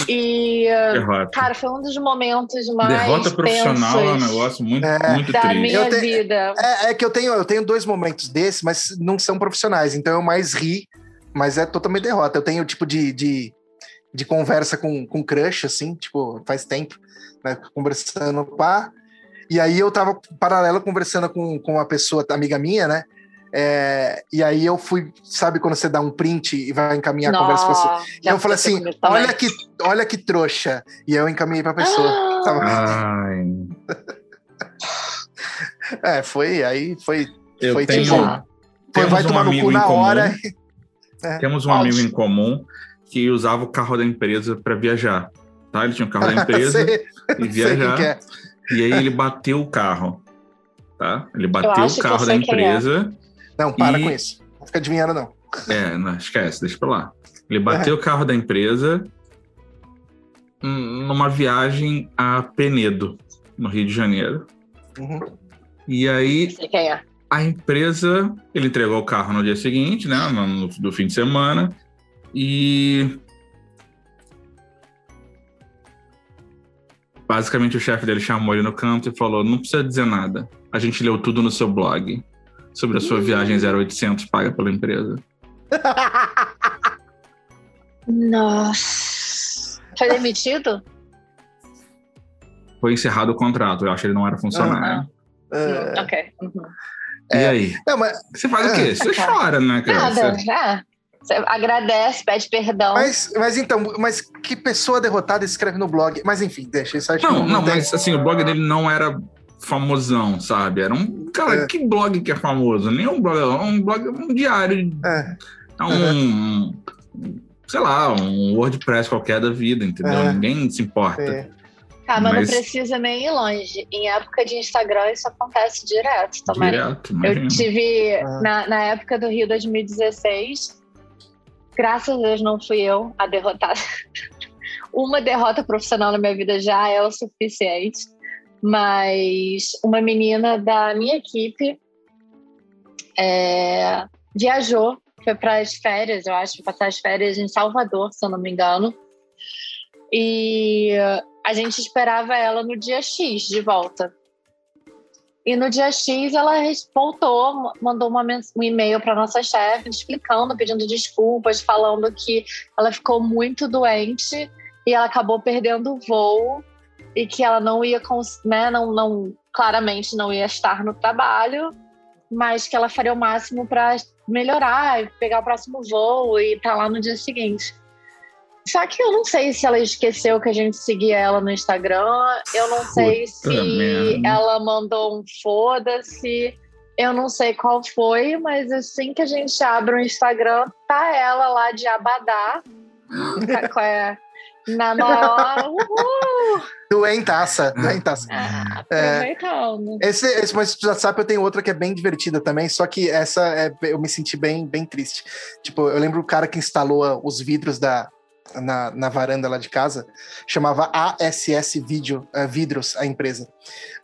E, Derrota. cara, foi um dos momentos mais Derrota profissional é um negócio muito, É. muito da triste. minha te- vida. É, é que eu tenho, eu tenho dois momentos desses, mas não são profissionais, então eu mais ri, mas é totalmente derrota. Eu tenho tipo de, de, de conversa com, com crush, assim, tipo, faz tempo, né, conversando, pá. E aí eu tava paralelo conversando com, com uma pessoa, amiga minha, né? É, e aí eu fui, sabe quando você dá um print e vai encaminhar a conversa pra pessoa? Nossa, E eu falei assim: olha que, olha que trouxa. E eu encaminhei pra pessoa. Ah, Tava- Ai, É, foi, aí foi. eu Foi tenho, tipo- temos vai um tomar no amigo cu em na comum. hora. Temos um Ótimo. amigo em comum que usava o carro da empresa para viajar. Tá? Ele tinha o carro da empresa Sei- e viajar. é. E aí ele bateu o carro. Tá? Ele bateu o carro da é. empresa. Não, para E- com isso. Não fica adivinhando, não. É, não, esquece, deixa pra lá. Ele bateu o carro da empresa hum, numa viagem a Penedo, no Rio de Janeiro. Uhum. E aí sei quem é. a empresa, ele entregou o carro no dia seguinte, né, no, no- do fim de semana, e basicamente o chefe dele chamou ele no canto e falou: "Não precisa dizer nada. A gente leu tudo no seu blog sobre a sua viagem 0800 paga pela empresa." Nossa. Foi demitido? Foi encerrado o contrato. Eu acho que ele não era funcionário. É, Hum, ok. Uhum. E É. aí? não, mas, Você faz o quê? Você Tá. chora, né, cara? Nada, Você- já. Você agradece, pede perdão. mas, mas então, mas que pessoa derrotada escreve no blog? Mas enfim, deixa isso que Não, não, tem- mas assim, o blog dele não era famosão, sabe? Era um. Cara, É. que blog que é famoso? Nem um blog, um blog, um diário. É, Um. Sei lá, um WordPress qualquer da vida, entendeu? É. Ninguém se importa. é. Ah, mas, mas- não precisa nem ir longe. Em época de Instagram, isso acontece direto também. Direto, Eu tive, Ah. na, na época do Rio 2016, graças a Deus não fui eu a derrotada. Uma derrota profissional na minha vida já é o suficiente, mas uma menina da minha equipe é, viajou, foi para as férias, eu acho, passar as férias em Salvador, se eu não me engano, e a gente esperava ela no dia X de volta. E no dia X ela voltou, mandou um e-mail para nossa chefe explicando, pedindo desculpas, falando que ela ficou muito doente e ela acabou perdendo o voo e que ela não ia, né, não, não, claramente não ia estar no trabalho, mas que ela faria o máximo para melhorar, pegar o próximo voo e estar lá no dia seguinte. Só que eu não sei se ela esqueceu que a gente seguia ela no Instagram, eu não sei Puta se merda. ela mandou um foda-se, eu não sei qual foi, mas assim que a gente abre o Instagram, tá ela lá de Abadá, com a- na maior. Uhul! Doentaça, doentaça. Ah, É. Esse, esse mas do WhatsApp eu tenho outra que é bem divertida também, só que essa é, eu me senti bem, bem triste. Tipo, eu lembro o cara que instalou os vidros da, na, na varanda lá de casa, chamava ASS Video, eh, Vidros, a empresa.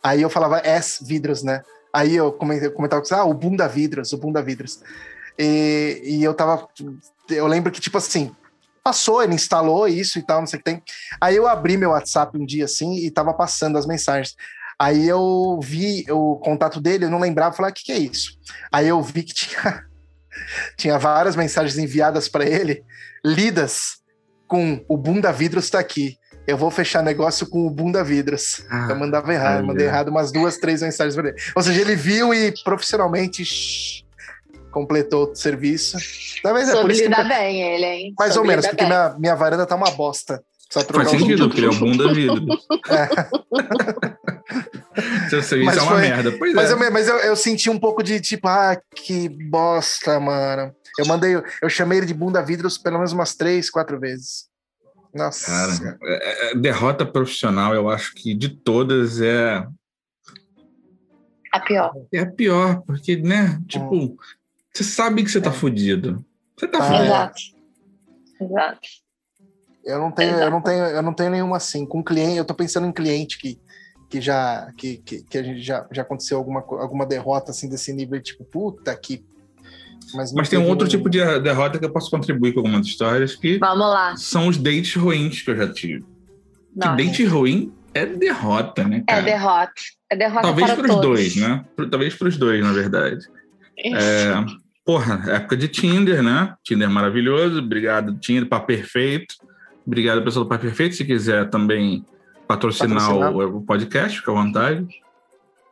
Aí eu falava S Vidros, né? Aí eu comentei- comentava com você, ah, o Bunda Vidros, o Bunda Vidros. E, e eu tava. Eu lembro que, tipo assim, passou, ele instalou isso e tal, não sei o que tem. Aí eu abri meu WhatsApp um dia assim e tava passando as mensagens. Aí eu vi o contato dele, eu não lembrava, falei, o que, que é isso? Aí eu vi que tinha, tinha várias mensagens enviadas para ele, lidas com o Bunda Vidros tá aqui. Eu vou fechar negócio com o Bunda Vidros. Ah, Eu mandava errado, olha. mandei errado umas duas, três mensagens para ele. Ou seja, ele viu e profissionalmente completou o serviço. Talvez é por isso que bem ele, hein? mais ou menos, porque bem. minha, minha varanda tá uma bosta. Só Faz sentido, porque ele é o bunda vidro. Isso, isso Mas é uma foi- merda. Pois Mas, é. eu, mas eu, eu senti um pouco de tipo, ah, que bosta, mano. Eu mandei, eu chamei ele de bunda vidros pelo menos umas três, quatro vezes. Nossa. Cara, é- é- derrota profissional, eu acho que de todas é, A pior. é a pior, porque, né? Tipo, você sabe que você tá É. fudido. Você tá Ah, fudido. é. Exato. Exato. Eu não tenho, eu não tenho, eu não tenho nenhuma assim. Com cliente, eu tô pensando em cliente que, que já que, que, que a gente já, já aconteceu alguma, alguma derrota assim desse nível, tipo, puta que Mas, Mas tem um outro tipo de derrota que eu posso contribuir com algumas histórias que Vamos lá. são os dates ruins que eu já tive. Que date ruim é derrota, né, é cara? derrota. É derrota Talvez para pros todos. dois, né? Talvez pros dois, na verdade. É, porra, época de Tinder, né? Tinder maravilhoso. Obrigado, Tinder, Pá Perfeito. Obrigado, pessoal do Pá Perfeito. Se quiser também patrocinar, Patrocinar. O, o podcast, fica à vontade.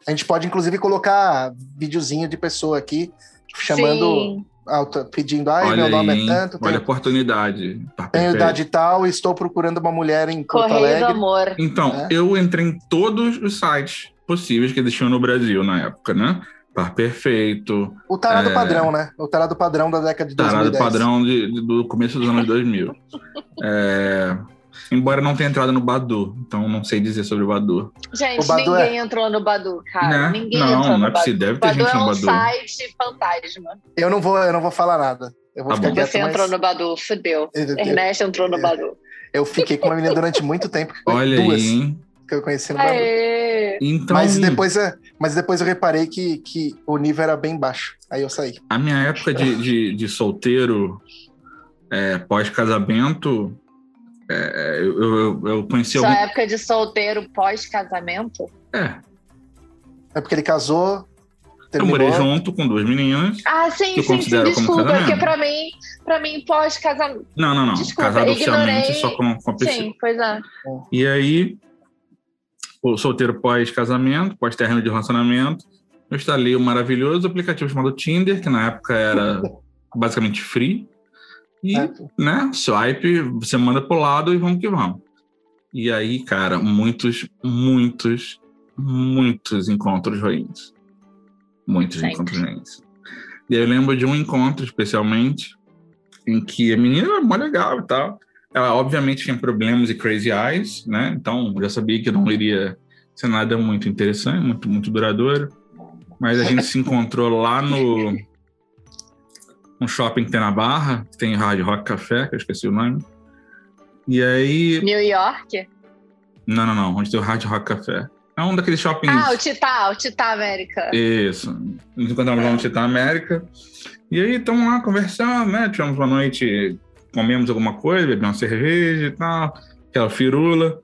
A gente pode, inclusive, colocar videozinho de pessoa aqui chamando, Sim. auto- pedindo, ai, Olha meu aí, nome hein? é tanto, Olha a oportunidade. Tenho idade tal, e estou procurando uma mulher em Porto Correio do Alegre. amor. Então, É. eu entrei em todos os sites possíveis que existiam no Brasil na época, né? Par Perfeito, O tarado É. padrão, né? O tarado padrão da década de tarado 2010. padrão de- de- do começo dos anos 2000. É, embora não tenha entrado no Badu, então não sei dizer sobre o Badu. Gente, O Badu ninguém entrou no Badu, cara. Né? Ninguém Não, entrou não no é Badu. possível, deve ter Badu gente é no um Badu. site fantasma. Eu não vou, eu não vou falar nada. Eu vou Tá ficar bom. quieto, Você mas entrou no Badu, fudeu. eu, Ernesto entrou no Badu. eu fiquei com uma menina durante muito tempo. Olha duas aí, hein? que eu conheci no Badu. Então, Mas depois, é- mas depois eu reparei que, que o nível era bem baixo. Aí eu saí. a minha época de, de, de solteiro é, pós-casamento, é, eu, eu, eu conheci Sua algum... época de solteiro pós-casamento? É, É porque ele casou, eu terminou. morei junto com duas meninas. Ah, sim, Que eu sim, sim, desculpa, porque pra mim, pra mim pós-casamento. Não, não, não. Desculpa, Casado ignorei. oficialmente só com, com a pessoa. Sim, pois é. E aí, solteiro pós-casamento, pós-término de relacionamento, eu instalei o maravilhoso aplicativo chamado Tinder, que na época era basicamente free. E, É. né, swipe, você manda pro lado e vamos que vamos. E aí, cara, muitos, muitos, muitos encontros ruins. Muitos Sempre. encontros ruins. E aí eu lembro de um encontro, especialmente, em que a menina era mó legal e tal. Ela, obviamente, tinha problemas e crazy eyes, né? Então, já sabia que não iria ser nada muito interessante, muito, muito duradouro. Mas a gente se encontrou lá no, no shopping que tem na Barra, que tem Hard Rock Café, que eu esqueci o nome. E aí... New York? Não, não, não. Onde tem o Hard Rock Café. É um daqueles shoppings... Ah, o Titá, o Titá América. Isso. Nos encontramos lá no Titã América. E aí estamos lá conversando, né? Tivemos uma noite, comemos alguma coisa, bebemos uma cerveja e tal, aquela firula.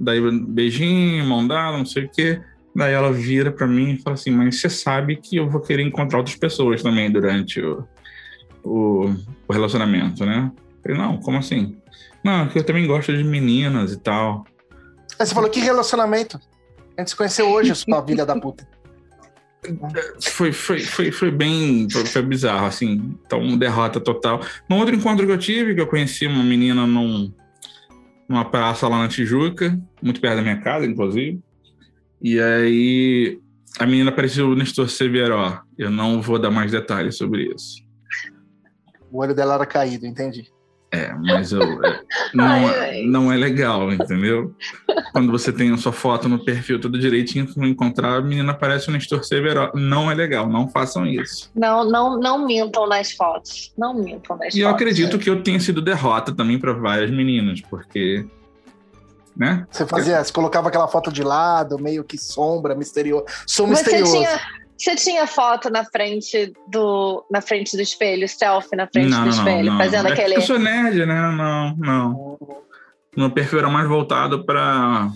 Daí beijinho, mão dada, não sei o quê. Daí ela vira pra mim e fala assim: Mas você sabe que eu vou querer encontrar outras pessoas também durante o, o, o relacionamento, né? Eu falei: Não, como assim? Não, é que eu também gosto de meninas e tal. Aí você falou, que relacionamento? A gente se conheceu hoje, sua filha da puta. Foi, foi, foi, foi bem. Foi, bizarro, assim. Então, derrota total. No outro encontro que eu tive, que eu conheci uma menina num, numa praça lá na Tijuca, muito perto da minha casa, inclusive. E aí a menina parecia o Nestor Severo. Eu não vou dar mais detalhes sobre isso. O olho dela era caído, entendi. É, mas eu, é, não, Ai, é, não é legal, entendeu? Quando você tem a sua foto no perfil tudo direitinho, se não encontrar, a menina parece o Nestor Severo. Não é legal, não façam isso. Não, não, não mintam nas fotos. Não mintam nas E eu fotos. acredito que eu tenha sido derrota também para várias meninas, porque. Né? Você fazia, você colocava aquela foto de lado, meio que sombra, misterioso. Sou Você misterioso. tinha, você tinha foto na frente do, na frente do espelho, selfie na frente não, do espelho, não. fazendo é aquele. eu sou nerd, né? Não, não. Meu perfil era mais voltado para.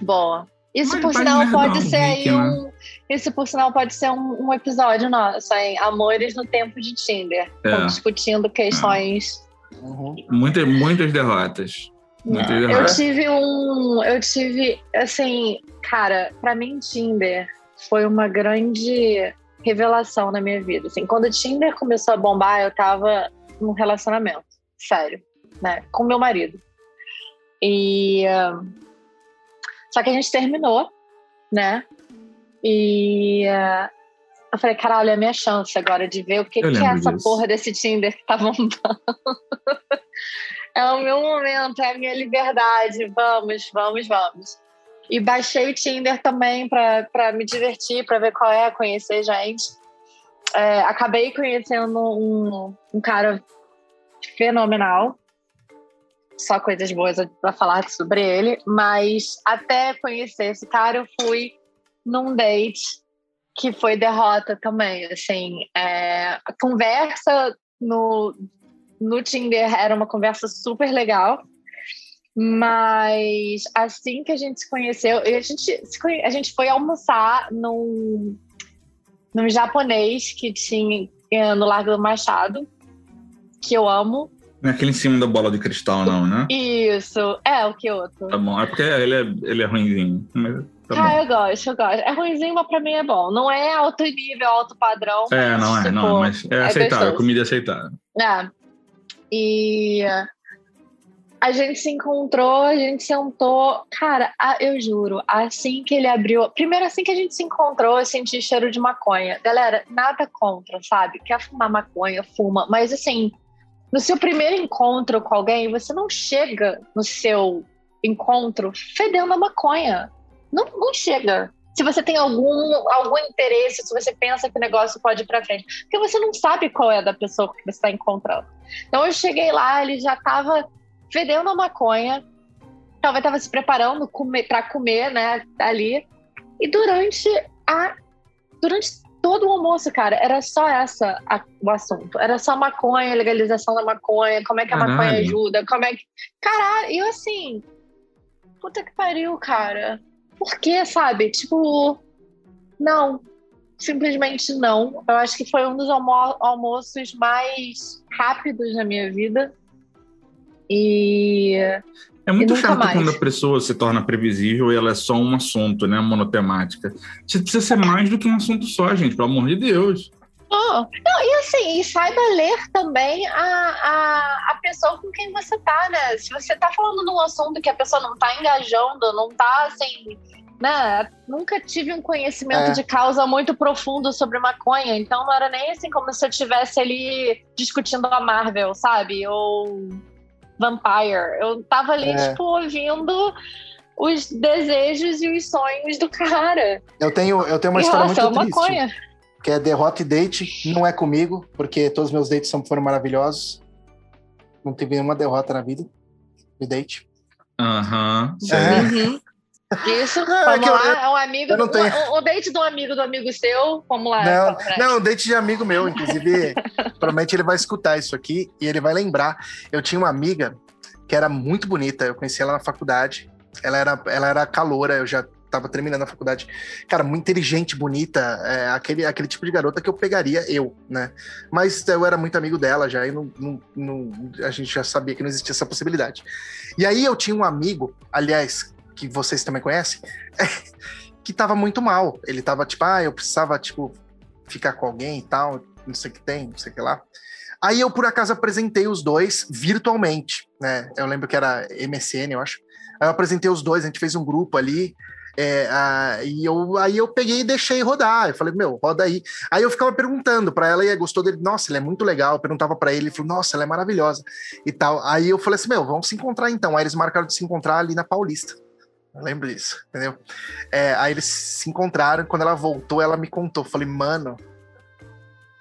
Boa. Isso, Mas por sinal, nerdão, pode ser aí né? um. Isso, por sinal, pode ser um, um episódio nosso, hein? Amores no tempo de Tinder. É. Discutindo questões. Uhum. Muitas, muitas derrotas. Muitas Eu derrotas. tive um. Eu tive, assim, cara, pra mim, Tinder foi uma grande revelação na minha vida. Assim, quando o Tinder começou a bombar, eu tava num relacionamento, sério, né? Com meu marido. E. ah, Só que a gente terminou, né? E. ah, eu falei, caralho, é a minha chance agora de ver o que, que é essa disso. porra desse Tinder que tá bombando. É o meu momento, é a minha liberdade. Vamos, vamos, vamos. E baixei o Tinder também para me divertir, para ver qual é, conhecer gente. É, acabei conhecendo um, um cara fenomenal. Só coisas boas para falar sobre ele. Mas até conhecer esse cara, eu fui num date que foi derrota também, assim, é, a conversa no, no Tinder era uma conversa super legal, mas assim que a gente se conheceu, a gente, a gente foi almoçar num, num japonês que tinha no Largo do Machado, que eu amo. Não é aquele em cima da bola de cristal, não, né? Isso, é o Kyoto. Tá bom, é porque ele é, ele é ruimzinho. Mas tá ah, bom. eu gosto, eu gosto. É ruimzinho, mas pra mim é bom. Não é alto nível, alto padrão. É, não é, tipo, não, mas é, é aceitável, comida é aceitável. É. E a gente se encontrou, a gente sentou. Cara, eu juro, assim que ele abriu. Primeiro, assim que a gente se encontrou, eu senti cheiro de maconha. Galera, nada contra, sabe? Quer fumar maconha, fuma. Mas assim, no seu primeiro encontro com alguém, você não chega no seu encontro fedendo a maconha. Não, não chega. Se você tem algum, algum interesse, se você pensa que o negócio pode ir pra frente. Porque você não sabe qual é da pessoa que você está encontrando. Então eu cheguei lá, ele já tava fedendo a maconha, talvez estava se preparando para comer, né, ali. E durante a durante todo o almoço, cara, era só essa a, o assunto. Era só maconha, legalização da maconha, como é que a Caralho. maconha ajuda, como é que. Caralho, e eu assim. Puta que pariu, cara. Por que, sabe? Tipo. Não. Simplesmente não. Eu acho que foi um dos almo almoços mais rápidos da minha vida. E. É muito chato mais. quando a pessoa se torna previsível e ela é só um assunto, né? Monotemática. Você precisa ser mais do que um assunto só, gente, pelo amor de Deus. Oh, não, e assim, e saiba ler também a, a, a pessoa com quem você tá, né? Se você tá falando num assunto que a pessoa não tá engajando, não tá assim. Né? Nunca tive um conhecimento é. de causa muito profundo sobre maconha, então não era nem assim como se eu estivesse ali discutindo a Marvel, sabe? Ou Vampire. Eu tava ali, é. tipo, ouvindo os desejos e os sonhos do cara. Eu tenho, eu tenho uma história muito triste. Maconha. Que é derrota e date, não é comigo, porque todos os meus dates foram maravilhosos. Não teve nenhuma derrota na vida de date. Aham. Uhum. É. Uhum. Isso, é, vamos é lá, eu, é um amigo, do, tenho... o, o, date um amigo do amigo seu, vamos lá. Não, não, date de amigo meu, inclusive, provavelmente ele vai escutar isso aqui e ele vai lembrar. Eu tinha uma amiga que era muito bonita, eu conheci ela na faculdade, ela era, ela era caloura, eu já tava terminando a faculdade. Cara, muito inteligente, bonita, é, aquele, aquele tipo de garota que eu pegaria, eu, né? Mas eu era muito amigo dela já, e não, não, não, a gente já sabia que não existia essa possibilidade. E aí eu tinha um amigo, aliás, que vocês também conhecem, que tava muito mal. Ele tava tipo, ah, eu precisava, tipo, ficar com alguém e tal, não sei o que tem, não sei o que lá. Aí eu, por acaso, apresentei os dois virtualmente, né? Eu lembro que era MSN, eu acho. Aí eu apresentei os dois, a gente fez um grupo ali. É, a, e eu, aí eu peguei e deixei rodar. Eu falei, meu, roda aí. Aí eu ficava perguntando para ela e gostou dele. Nossa, ele é muito legal. Eu perguntava para ele, ele falou, nossa, ela é maravilhosa e tal. Aí eu falei assim, meu, vamos se encontrar então. Aí eles marcaram de se encontrar ali na Paulista. Lembro disso, entendeu? É, aí eles se encontraram, quando ela voltou, ela me contou. Falei, mano,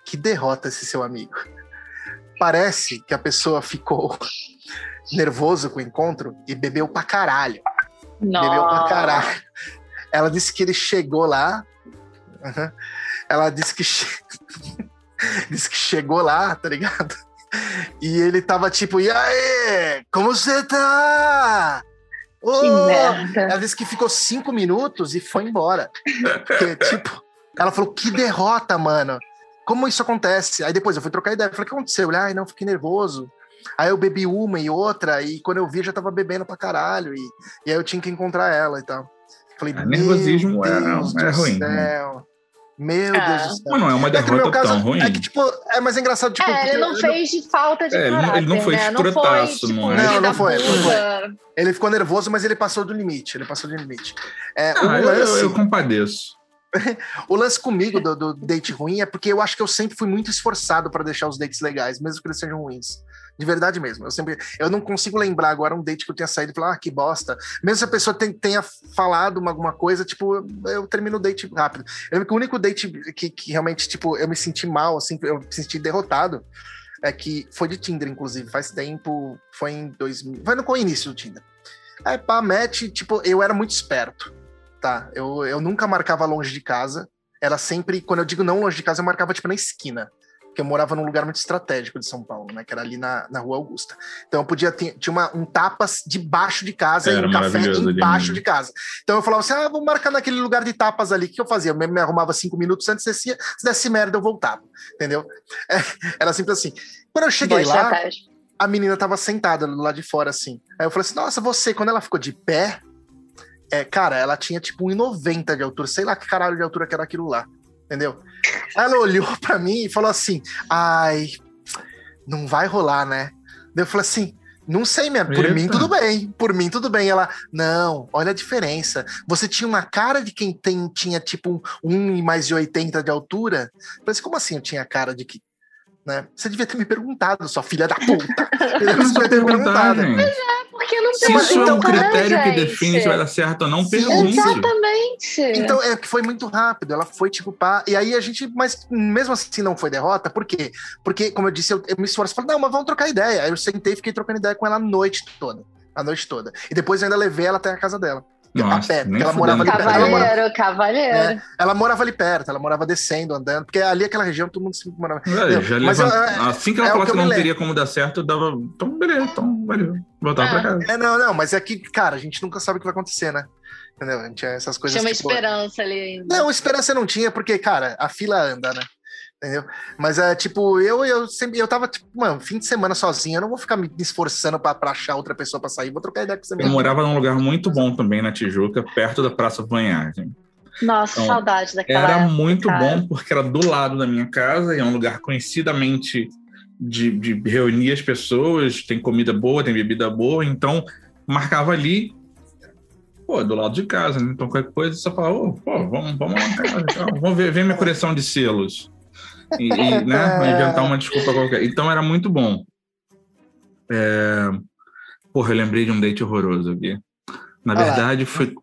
que derrota esse seu amigo. Parece que a pessoa ficou nervoso com o encontro e bebeu pra caralho. Nossa. Bebeu pra caralho. Ela disse que ele chegou lá. Uhum, ela disse que, che... disse que chegou lá, tá ligado? E ele tava tipo, e aí? Como você tá? Oh! Que merda. Ela disse que ficou cinco minutos e foi embora. Porque, tipo, ela falou: que derrota, mano. Como isso acontece? Aí depois eu fui trocar ideia. Falei: o que aconteceu? Ele, ai, não, fiquei nervoso. Aí eu bebi uma e outra, e quando eu vi, eu já tava bebendo pra caralho. E, e aí eu tinha que encontrar ela e tal. Falei, é, nervosismo é, é ruim. Né? Meu é. Deus do céu. Mas não é uma derrota é caso, tão ruim. É que, tipo, é mais engraçado, tipo... É, ele não fez de falta de é, caráter, Ele não foi né? escrotaço, não, não é? Não, não foi, não foi. Ele ficou nervoso, mas ele passou do limite. Ele passou do limite. É, ah, o lance, eu, eu compadeço. o lance comigo do, do, date ruim é porque eu acho que eu sempre fui muito esforçado para deixar os dates legais, mesmo que eles sejam ruins. De verdade mesmo. Eu sempre. Eu não consigo lembrar agora um date que eu tenha saído e falar, ah, que bosta. Mesmo se a pessoa tem, tenha falado uma, alguma coisa, tipo, eu, termino o date rápido. Eu lembro que o único date que, que realmente, tipo, eu me senti mal, assim, eu me senti derrotado, é que foi de Tinder, inclusive, faz tempo, foi em 2000, foi no início do Tinder. Aí, pá, match, tipo, eu era muito esperto, tá? Eu, eu nunca marcava longe de casa, era sempre, quando eu digo não longe de casa, eu marcava tipo na esquina. Porque eu morava num lugar muito estratégico de São Paulo, né? Que era ali na, na Rua Augusta. Então eu podia ter tinha uma, um tapas debaixo de casa Era e um café embaixo de casa. Então eu falava assim: ah, vou marcar naquele lugar de tapas ali. O que eu fazia? Eu me, me arrumava cinco minutos antes, descia, se desse merda, eu voltava. Entendeu? É, era sempre assim. Quando eu cheguei Boa lá, estratégia. a menina tava sentada do lado de fora, assim. Aí eu falei assim, nossa, você, quando ela ficou de pé, é, cara, ela tinha tipo 1,90 de altura, sei lá que caralho de altura que era aquilo lá, entendeu? Ela olhou pra mim e falou assim, ai, não vai rolar, né? Daí eu falei assim, não sei, minha, por Eita. mim tudo bem, por mim tudo bem. Ela, não, olha a diferença. Você tinha uma cara de quem tem, tinha tipo um, um e mais de 80 de altura. Eu falei assim, como assim eu tinha cara de que né? Você devia ter me perguntado, sua filha da puta. Você devia ter me perguntar, perguntado. gente. Porque não Se isso é um então, critério que define se vai dar certo ou não, pergunte. Exatamente. Então, é que foi muito rápido. Ela foi, tipo, pá. E aí a gente, mas mesmo assim não foi derrota, por quê? Porque, como eu disse, eu, eu me esforço. Falei, não, mas vamos trocar ideia. Aí eu sentei e fiquei trocando ideia com ela a noite toda. A noite toda. E depois eu ainda levei ela até a casa dela. Nossa, a pé, porque ela morava ali perto. Ela morava, Cavalheiro, cavalheiro. ela morava ali perto, ela morava descendo, andando, porque ali aquela região todo mundo sempre morava. É, já Mas levant- eu- é- assim que ela é que não teria como dar certo, eu dava. Então, beleza, então, valeu. Voltar Ah. pra casa. É, não, não, mas é que, cara, a gente nunca sabe o que vai acontecer, né? Entendeu? A gente, essas coisas. Tinha uma tipo, esperança ali ainda. Não, esperança não tinha, porque, cara, a fila anda, né? Entendeu? Mas é tipo, eu, eu sempre, eu tava, tipo, mano, fim de semana sozinho, eu não vou ficar me esforçando pra, pra achar outra pessoa pra sair, vou trocar ideia com você Eu mesmo. morava num lugar muito bom também na Tijuca, perto da Praça Banhagem. Nossa, Então, saudade daquela Era época, muito cara. bom porque era do lado da minha casa e é um lugar conhecidamente de, de reunir as pessoas, tem comida boa, tem bebida boa, então marcava ali, pô, do lado de casa, né? Então qualquer coisa você fala, ô, pô, vamos, vamos lá em casa, então, vamos ver, ver minha coleção de selos. E, e, né, inventar uma desculpa qualquer. Então era muito bom. É... Porra, eu lembrei de um date horroroso aqui. Na verdade, foi.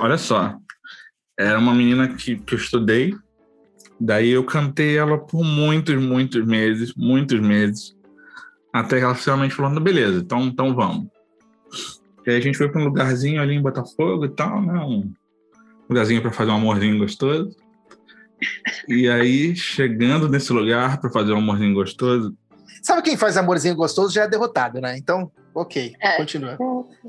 Olha só. Era uma menina que, que eu estudei. Daí eu cantei ela por muitos, muitos meses, muitos meses. Até que ela finalmente falou: "Não, beleza, então, então vamos. E aí a gente foi para um lugarzinho ali em Botafogo e tal, né? Um lugarzinho para fazer um amorzinho gostoso. E aí, chegando nesse lugar para fazer um amorzinho gostoso, Sabe quem faz amorzinho gostoso já é derrotado, né? Então, ok, É. continua.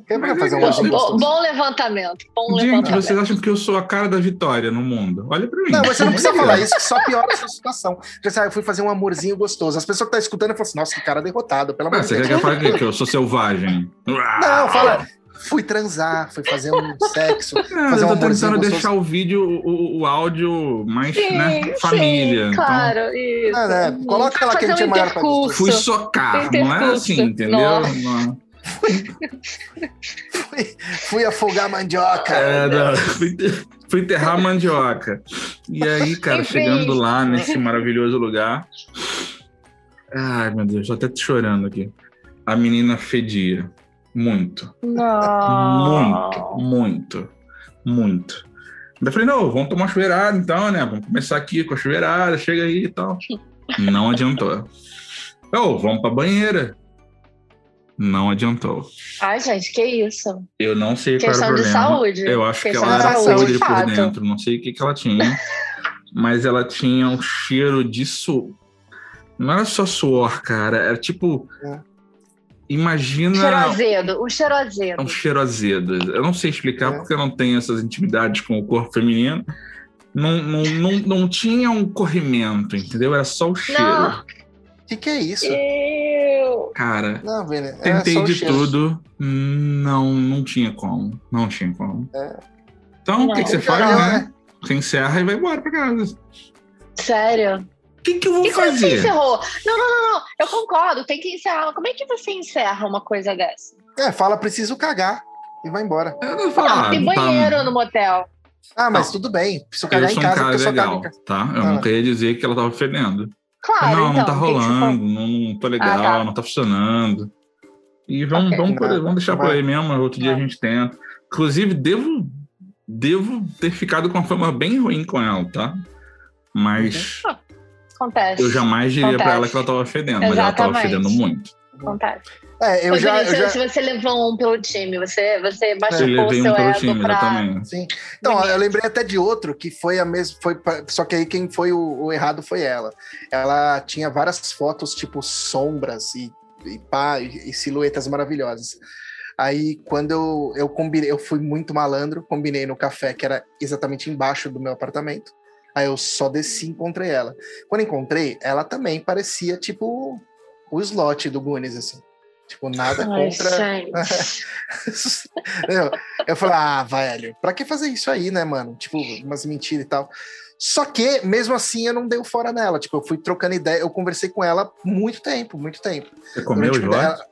Quem vai fazer um é amorzinho Bom, bom, gostoso? bom levantamento. Bom Gente, levantamento. vocês acham que eu sou a cara da vitória no mundo? Olha pra mim. Não, você não precisa falar isso, que só piora a sua situação. Já sabe, eu fui fazer um amorzinho gostoso. As pessoas que estão escutando falam assim, nossa, que cara derrotado, pelo amor Ah, de você quer Deus. que eu fale o quê? que eu sou selvagem? Não, fala, fui transar, fui fazer um sexo. Ah, fazer eu um tô tentando amorzinho deixar o vídeo, o, o áudio mais né, Sim, família. sim, então, claro, isso. Ah, né? Coloca lá que a gente é um maior pra fui socar, não é assim, entendeu? Nossa. Não. Fui, fui afogar a mandioca. É, não, fui, fui enterrar a mandioca. E aí, cara, Enfim. chegando lá nesse maravilhoso lugar. Ai, meu Deus, tô até chorando aqui. A menina fedia. Muito. Não. Muito, muito, muito. Daí eu falei, não, vamos tomar chuveirada então, né? Vamos começar aqui com a chuveirada, chega aí e tal. Não adiantou. Ô, vamos pra banheira. Não adiantou. Ai, gente, que isso? Eu não sei qual era Questão o de problema. saúde. Eu acho que Questão ela de era saúde, podre por dentro, não sei o que, que ela tinha. mas ela tinha um cheiro de su... Não era só suor, cara. Era tipo. É. Imagina. Cheiro azedo, um cheiro azedo. É um cheiro azedo. Eu não sei explicar É. porque eu não tenho essas intimidades com o corpo feminino. Não, não, não, não tinha um corrimento, entendeu? Era só o cheiro. Não. O que, que é isso? Eu... Cara, Não, velho. é tentei de cheiro. tudo. Não, não tinha como. Não tinha como. É. Então, o que, que você Não, faz, né? Você encerra e vai embora pra casa. Sério. O que, que eu vou E como você fazer? encerrou? Não, não, não, não. Eu concordo, tem que encerrar. Como é que você encerra uma coisa dessa? É, fala, preciso cagar. E vai embora. Eu não Ah, tem tá- banheiro no motel. Ah, mas Não. tudo bem. Se eu Eu cagar em sou um casa, a cara caga legal, casa. tá? Eu Ah. não queria dizer que ela tava fedendo. Claro, não, então. não tá rolando, não, não tô legal, Ah, tá. não tá funcionando. E vamos, Ok. vamos, Não, vamos deixar por aí mesmo, outro dia a gente tenta. Inclusive, devo, devo ter ficado com uma fama bem ruim com ela, tá? Mas Acontece. eu jamais diria pra Acontece. ela que ela tava fedendo, mas ela tava Exatamente. fedendo muito. Acontece. É, eu já, eu já... se você levou um pelo time, você, você machucou o levei um seu pelo ego time, pra... exatamente. Sim. Então, Bonito. eu lembrei até de outro que foi a mesma. Foi, pra- só que aí quem foi o, o errado foi ela. Ela tinha várias fotos, tipo, sombras e, e pá, e, e silhuetas maravilhosas. Aí, quando eu, eu combinei, eu fui muito malandro, combinei no café, que era exatamente embaixo do meu apartamento. Aí eu só desci e encontrei ela. Quando encontrei, ela também parecia, tipo, o slot do Goonies, assim. Tipo, nada Ai, contra. eu, eu falei, ah, velho, pra que fazer isso aí, né, mano? Tipo, umas mentiras e tal. Só que, mesmo assim, eu não dei o fora nela. Tipo, eu fui trocando ideia, eu conversei com ela muito tempo, muito tempo. Você comeu o Durante o slot? dela-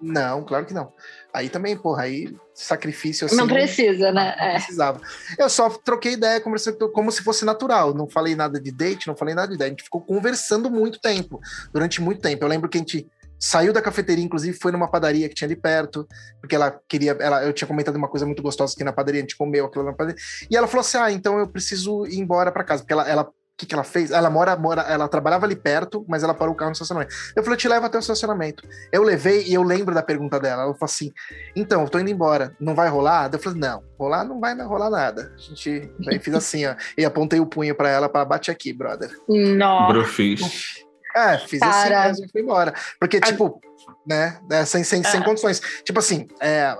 Não, claro que não. Aí também, porra, aí sacrifício assim. Não precisa, né? não É. precisava. Eu só troquei ideia, conversei com- como se fosse natural. Não falei nada de date, não falei nada de ideia. A gente ficou conversando muito tempo, durante muito tempo. Eu lembro que a gente saiu da cafeteria, inclusive foi numa padaria que tinha ali perto, porque ela queria, ela, eu tinha comentado uma coisa muito gostosa aqui na padaria, a gente comeu aquilo na padaria. E ela falou assim: "Ah, então eu preciso ir embora para casa", porque ela, ela que, que ela fez? Ela mora, mora, ela trabalhava ali perto, mas ela parou o carro no estacionamento. Eu falei, eu te levo até o estacionamento. Eu levei e eu lembro da pergunta dela. Ela falou assim: então, eu tô indo embora, não vai rolar? Daí Eu falei, não, rolar não vai rolar nada. A gente daí fiz assim, ó, e apontei o punho pra ela para bate aqui, brother. Nossa. Brofis. É, fiz Cara. assim mesmo e fui embora. Porque, tipo, né, é, sem, sem, sem É. condições. Tipo assim, é,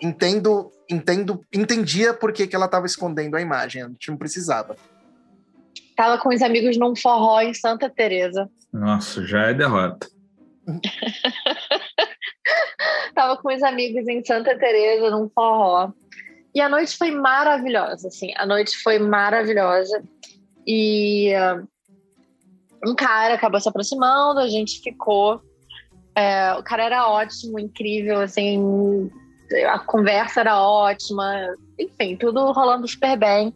entendo, entendo, entendia por que, que ela tava escondendo a imagem, a gente não precisava. Tava com os amigos num forró em Santa Teresa. Nossa, já é derrota. Tava com os amigos em Santa Teresa num forró. E a noite foi maravilhosa, assim. A noite foi maravilhosa. E um cara acabou se aproximando, a gente ficou. É, o cara era ótimo, incrível, assim. A conversa era ótima. Enfim, tudo rolando super bem.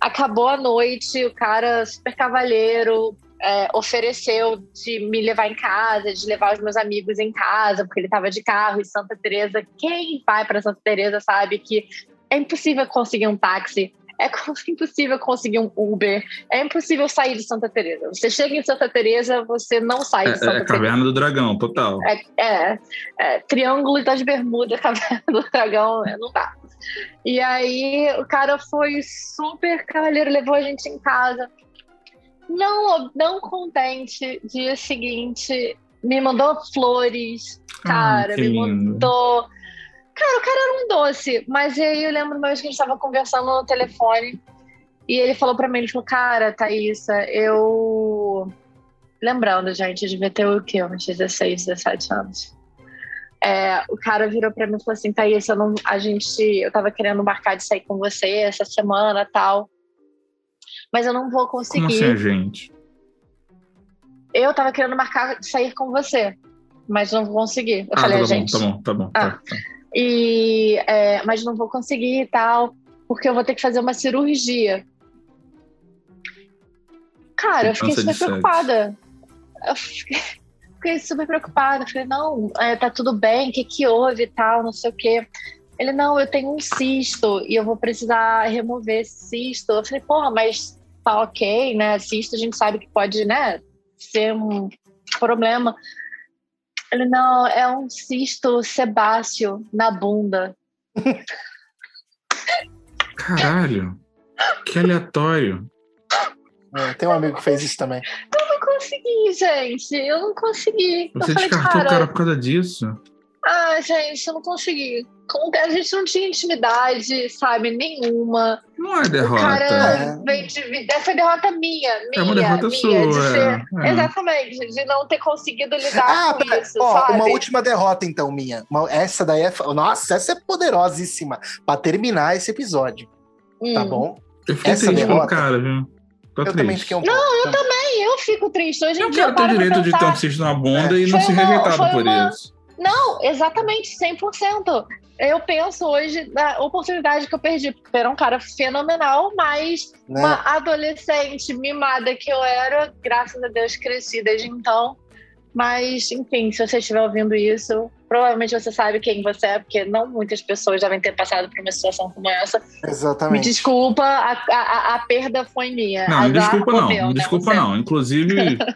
Acabou a noite, o cara super cavalheiro, é, ofereceu de me levar em casa, de levar os meus amigos em casa, porque ele estava de carro em Santa Teresa. Quem vai para Santa Teresa sabe que é impossível conseguir um táxi, é impossível conseguir um Uber, é impossível sair de Santa Teresa. Você chega em Santa Teresa, você não sai É, de Santa é Teresa. Caverna do Dragão, total. É, é, é, Triângulo das Bermudas, Caverna do Dragão, é, não dá. E aí o cara foi super cavalheiro, levou a gente em casa. Não, não contente, dia seguinte, me mandou flores, cara, Ah, me lindo. mandou. Cara, o cara era um doce, mas aí eu lembro vez que a gente tava conversando no telefone e ele falou pra mim, ele falou, cara, Thaísa, eu Lembrando, gente, eu devia ter o quê? Uns 16, 17 anos. É, o cara virou pra mim e falou assim: Thaís, eu não, a gente, eu tava querendo marcar de sair com você essa semana tal. Mas eu não vou Como conseguir. assim, gente? Eu tava querendo marcar de sair com você, mas não vou conseguir. Eu ah, falei, tá, a bom, gente. tá bom, tá bom. Ah. tá, tá. E, é, mas não vou conseguir e tal, porque eu vou ter que fazer uma cirurgia. Cara, eu fiquei super preocupada. Eu fiquei, fiquei super preocupada. Falei, não, é, tá tudo bem, o que que houve e tal, não sei o quê. Ele, não, eu tenho um cisto e eu vou precisar remover esse cisto. Eu falei, porra, mas tá ok, né? Cisto a gente sabe que pode, né, ser um problema. Ele, não, é um cisto sebáceo na bunda. Caralho. Que aleatório. É, tem um amigo que fez isso também. Eu não consegui, gente. Eu não consegui. Você eu falei, descartou cara, o cara por causa disso? ah, gente, eu não consegui. Como que A gente não tinha intimidade, sabe, nenhuma. Não é O derrota. cara É. de... Essa derrota minha, minha, É uma derrota minha, sua. de ser... é, é. Exatamente, de não ter conseguido lidar Ah, com pera- isso, ó, sabe? uma última derrota, então, minha. Uma- essa daí é. Nossa, essa é poderosíssima. Pra terminar esse episódio, tá Hum. bom? Eu fiquei Essa derrota- cara, viu? Tô Eu triste. também fiquei um pouco. eu também, eu fico triste. Hoje em Eu quero ter direito de ter um cisto na bunda É. e não Foi ser uma- rejeitado por uma- isso. Não, exatamente, 100%. Eu penso hoje na oportunidade que eu perdi, porque era um cara fenomenal, mas Né? uma adolescente mimada que eu era, graças a Deus cresci desde então. Mas, enfim, se você estiver ouvindo isso, provavelmente você sabe quem você é, porque não muitas pessoas devem ter passado por uma situação como essa. Me Exatamente. desculpa, a, a, a perda foi minha. Não, me desculpa não, meu, me né, desculpa você? não. Inclusive,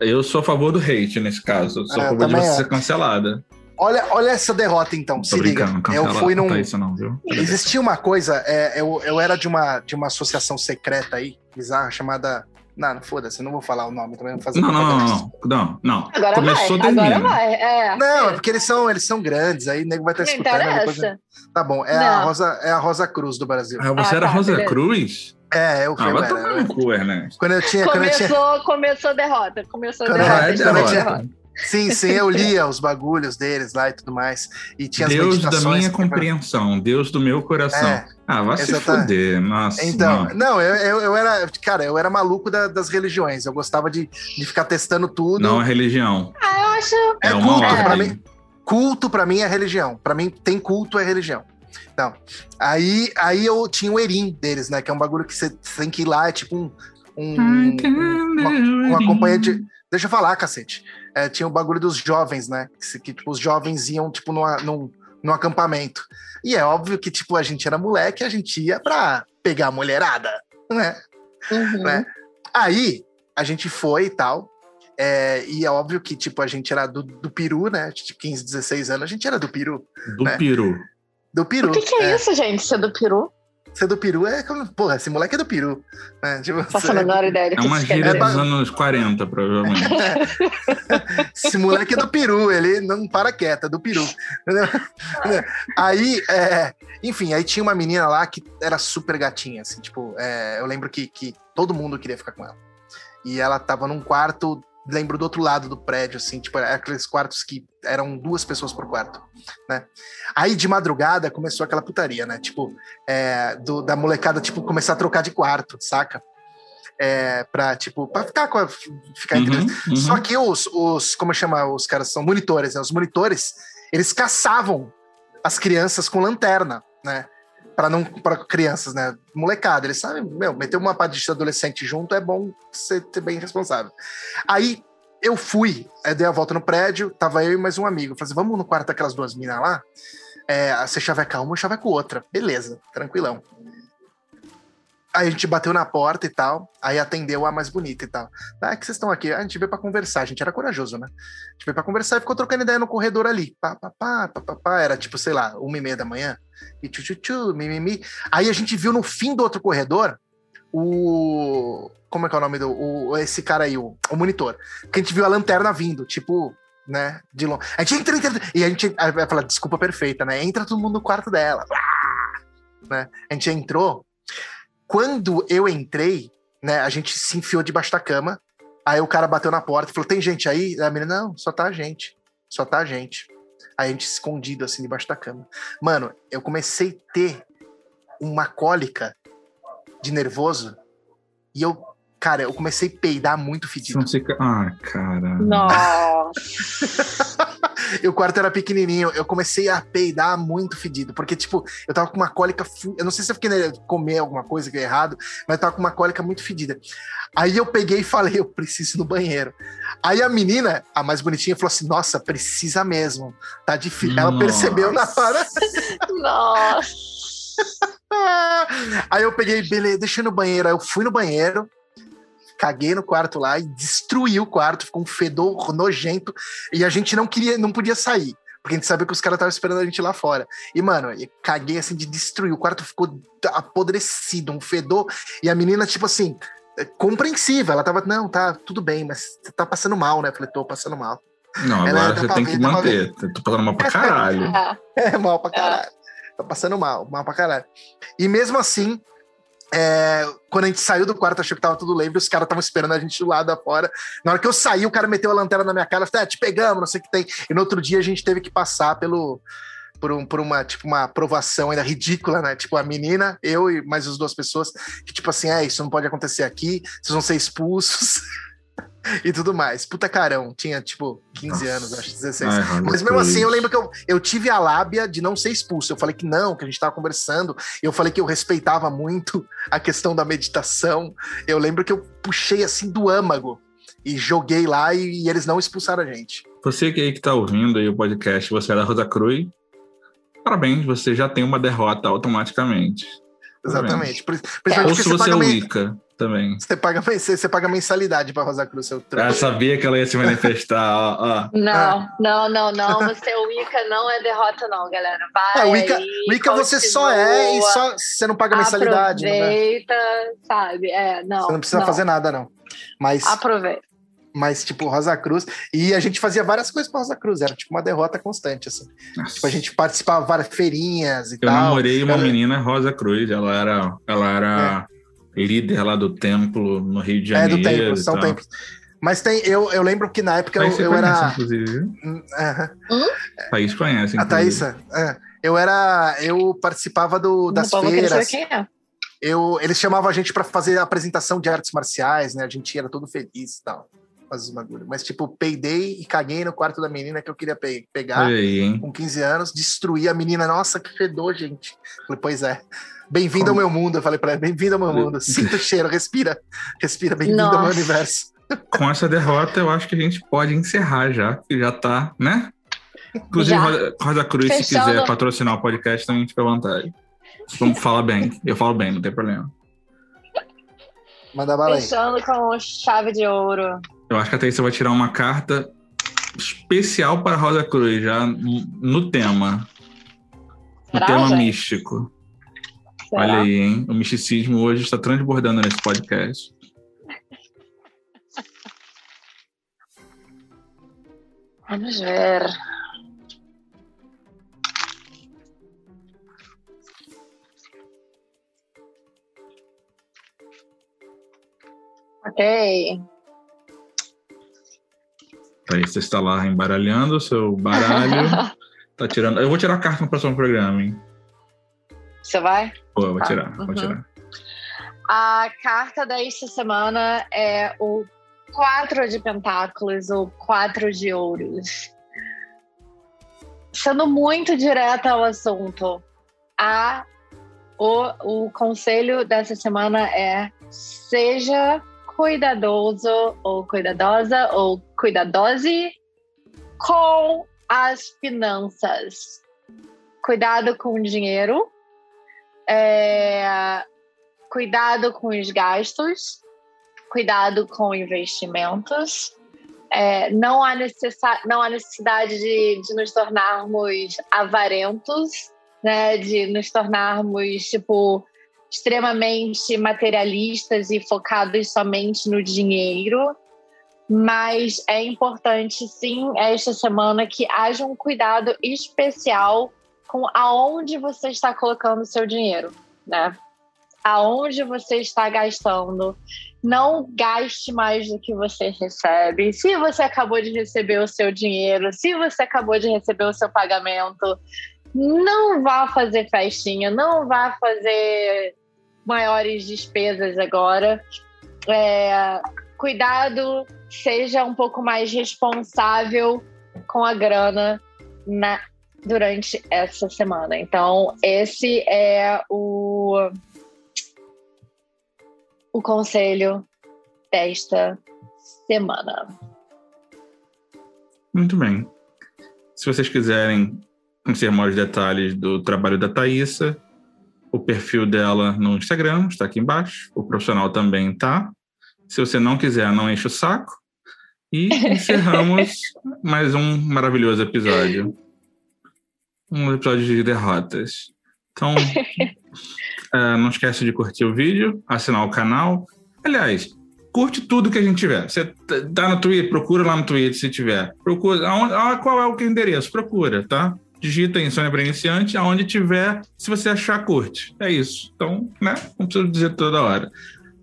Eu sou a favor do hate nesse caso. Eu sou É, a favor de você é. ser cancelada. Olha, olha essa derrota, então. Tô se liga. Eu fui num. não isso não, viu? Existia uma coisa, é, eu, eu era de uma, de uma associação secreta aí, bizarra, chamada. Não, não foda-se, eu não vou falar o nome também, não vou fazer Não, não, não, não, não. Agora Começou, vai, agora vai. É. Não, é porque eles são, eles são grandes, aí o nego vai estar Não escutando. depois- interessa. Tá bom, é a. Rosa, é a Rosa Cruz do Brasil. Ah, você Ah, era tá, Rosa beleza. Cruz? É, eu fui. Ah, vai eu tomar era- no cu, Ernesto. Quando eu tinha. Quando eu tinha Começou, começou a derrota. Começou a derrota. Ah, é derrota. Sim, sim, eu lia os bagulhos deles lá e tudo mais. E tinha as Deus da minha que- compreensão, Deus do meu coração. É, ah, vai se exatamente. fuder, nossa. Então, não. não, eu, eu, eu era, cara, eu era maluco da- das religiões. Eu gostava de, de ficar testando tudo. Não é religião. Ah, eu acho. É, É uma culto, ordem. pra mim. Culto pra mim é religião. Pra mim tem culto é religião. Não. Aí, aí eu tinha o Erim deles, né? Que é um bagulho que você tem que ir lá, é tipo um. um- um- uma, um acompanhante. Deixa eu falar, cacete. É, tinha o bagulho dos jovens, né? Que, que, tipo, os jovens iam, tipo, numa, num, num acampamento. E é óbvio que, tipo, a gente era moleque, a gente ia pra pegar a mulherada, né? Uhum. né? Aí a gente foi e tal. é, e é óbvio que, tipo, a gente era do, do Peru, né? De 15, 16 anos, a gente era do Peru. Do né? peru. Do Peru. O que, que é, isso, gente? Ser do peru? Ser do Peru é como. Porra, esse moleque é do Peru. Né? Tipo, Faço a menor ideia do É que uma isso quer gíria dizer. dos anos 40, provavelmente. esse moleque é do Peru, ele não para quieto, é do Peru. Aí, é, enfim, aí tinha uma menina lá que era super gatinha, assim, tipo, é, eu lembro que, que todo mundo queria ficar com ela. E ela tava num quarto, lembro do outro lado do prédio, assim, tipo, aqueles quartos que eram duas pessoas por quarto, né? Aí de madrugada começou aquela putaria, né? Tipo, é, do- da molecada, tipo, começar a trocar de quarto, saca? É, pra, tipo, pra ficar com a, ficar entre Uhum, uhum. só que os, os, como chama, os caras são monitores, né? Os monitores, eles caçavam as crianças com lanterna, né? Para não para crianças, né? Molecada, eles sabem, meu, meter uma de adolescente junto é bom ser bem responsável. Aí eu fui, eu dei a volta no prédio, tava eu e mais um amigo. Falei assim, vamos no quarto daquelas duas minas lá? É, você chaveca uma, eu chaveco outra. Beleza, tranquilão. Aí a gente bateu na porta e tal, aí atendeu a mais bonita e tal. Ah, é que vocês estão aqui? A gente veio pra conversar, a gente era corajoso, né? A gente veio pra conversar e ficou trocando ideia no corredor ali. Pá, pá, pá, pá, pá, pá. Era tipo, sei lá, uma e meia da manhã. E tchu, tchu, tchu, mimimi. Aí a gente viu no fim do outro corredor o. Como é que é o nome do. O, esse cara aí, o, o monitor. Que a gente viu a lanterna vindo, tipo, né? De longe. A gente entra, entra, entra. E a gente vai falar, desculpa perfeita, né? Entra todo mundo no quarto dela. Né? A gente entrou. Quando eu entrei, né? A gente se enfiou debaixo da cama. Aí o cara bateu na porta e falou: tem gente aí? A menina, não, só tá a gente. Só tá a gente. Aí a gente escondido assim debaixo da cama. Mano, eu comecei a ter uma cólica de nervoso e eu, cara, eu comecei a peidar muito fedido. Ah, cara. Nossa. E o quarto era pequenininho, eu comecei a peidar muito fedido, porque, tipo, eu tava com uma cólica. Eu não sei se eu fiquei né, comer alguma coisa que é errado, mas eu tava com uma cólica muito fedida. Aí eu peguei e falei, eu preciso ir no banheiro. Aí a menina, a mais bonitinha, falou assim: Nossa, precisa mesmo. Tá difícil. Ela Nossa. percebeu na hora. Nossa. Aí eu peguei, beleza, ir no banheiro. Aí eu fui no banheiro, caguei no quarto lá e destruí o quarto, ficou um fedor nojento. E a gente não queria, não podia sair. Porque a gente sabia que os caras estavam esperando a gente lá fora. E, mano, eu caguei assim de destruir. O quarto ficou apodrecido, um fedor. E a menina, tipo assim, é, compreensiva. Ela tava, não, tá, tudo bem, mas você tá passando mal, né? Eu falei, tô passando mal. Não, Ela agora você tem ver, que manter. Tô passando mal pra caralho. É, mal pra caralho. Tá passando mal, mal pra caralho. E mesmo assim, é, quando a gente saiu do quarto, achou que tava tudo leve, os caras estavam esperando a gente do lado fora. Na hora que eu saí, o cara meteu a lanterna na minha cara, falei, ah, te pegamos, não sei o que tem. E no outro dia a gente teve que passar pelo. Por, um, por uma, tipo, uma aprovação ainda ridícula, né? Tipo, a menina, eu e mais as duas pessoas, que, tipo assim, é, isso não pode acontecer aqui, vocês vão ser expulsos e tudo mais. Puta carão, tinha, tipo, 15 Nossa. anos, acho, 16. Ai, Mas mesmo assim, eu lembro que eu, eu tive a lábia de não ser expulso. Eu falei que não, que a gente tava conversando. Eu falei que eu respeitava muito a questão da meditação. Eu lembro que eu puxei assim do âmago e joguei lá e, e eles não expulsaram a gente. Você que aí que tá ouvindo aí o podcast, você é da Rosa Cruz, parabéns, você já tem uma derrota automaticamente. Exatamente. Principalmente Ou se você, você é Wicca também. Você paga, você, você paga mensalidade para Rosa Cruz. Seu ah, sabia que ela ia se manifestar. ó, ó. Não, ah. não, não, não. Você é Wicca não é derrota, não, galera. Vai. É, Wicca, aí, Wicca você só é e só você não paga mensalidade. Aproveita, sabe? É, não. Você não precisa não. fazer nada, não. Mas. Aproveita mas tipo Rosa Cruz. E a gente fazia várias coisas para Rosa Cruz, era tipo uma derrota constante, assim. Tipo, a gente participava de várias feirinhas e eu tal. Eu namorei uma menina Rosa Cruz, ela era, ela era é. líder lá do templo no Rio de Janeiro. É, do templo, são templos. Mas tem, eu, eu lembro que na época eu, eu conhece, era. Inclusive. Uhum. Thaís conhece, inclusive. A Thaísa, é. Eu era. Eu participava do, das Não, feiras. Quem é. Eu, eles chamavam a gente para fazer apresentação de artes marciais, né? A gente era todo feliz e tal fazer os bagulho. Mas, tipo, peidei e caguei no quarto da menina que eu queria pe pegar aí, com 15 anos, destruí a menina. Nossa, que fedor, gente. Falei, pois é. Bem-vindo ao meu mundo. Eu falei pra ela, bem-vindo ao meu mundo. Sinta o cheiro, respira. Respira, bem-vindo ao meu universo. Com essa derrota, eu acho que a gente pode encerrar já, que já tá, né? Inclusive, já. Rosa Cruz, Fechando. se quiser patrocinar o podcast, também fica à vontade. Vamos falar bem. Eu falo bem, não tem problema. Manda bala aí. Fechando com chave de ouro. Eu acho que a Thaís vai tirar uma carta especial para Rosa Cruz, já no tema. No Será, tema gente? místico. Será? Olha aí, hein? O misticismo hoje está transbordando nesse podcast. Vamos ver. Ok. Aí você está lá embaralhando o seu baralho. tá tirando. Eu vou tirar a carta no próximo programa, hein? Você vai? Pô, vou tirar, uhum. vou tirar. A carta desta semana é o quatro de pentáculos ou quatro de ouros. Sendo muito direta ao assunto, a, o, o conselho dessa semana é seja cuidadoso ou cuidadosa ou cuidadose com as finanças. Cuidado com o dinheiro, é, cuidado com os gastos, cuidado com investimentos. É, não, há não há necessidade de, de nos tornarmos avarentos, né? de nos tornarmos, tipo, extremamente materialistas e focados somente no dinheiro, mas é importante sim esta semana que haja um cuidado especial com aonde você está colocando seu dinheiro, né? Aonde você está gastando. Não gaste mais do que você recebe. Se você acabou de receber o seu dinheiro, se você acabou de receber o seu pagamento, não vá fazer festinha, não vá fazer maiores despesas agora. É, cuidado, seja um pouco mais responsável com a grana na, durante essa semana. Então, esse é o, o conselho desta semana. Muito bem. Se vocês quiserem conhecer maiores detalhes do trabalho da Thaisa, o perfil dela no Instagram está aqui embaixo. O profissional também está. Se você não quiser, não enche o saco. E encerramos mais um maravilhoso episódio. Um episódio de derrotas. Então, é, não esquece de curtir o vídeo, assinar o canal. Aliás, curte tudo que a gente tiver. Você tá no Twitter, procura lá no Twitter se tiver. Procura. Aonde, qual é o endereço? Procura, tá? digita Insônia para Iniciante, aonde tiver, se você achar, curte. É isso. Então, né? Não preciso dizer toda hora.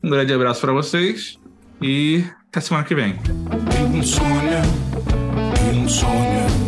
Um grande abraço para vocês e até semana que vem. Insônia, insônia.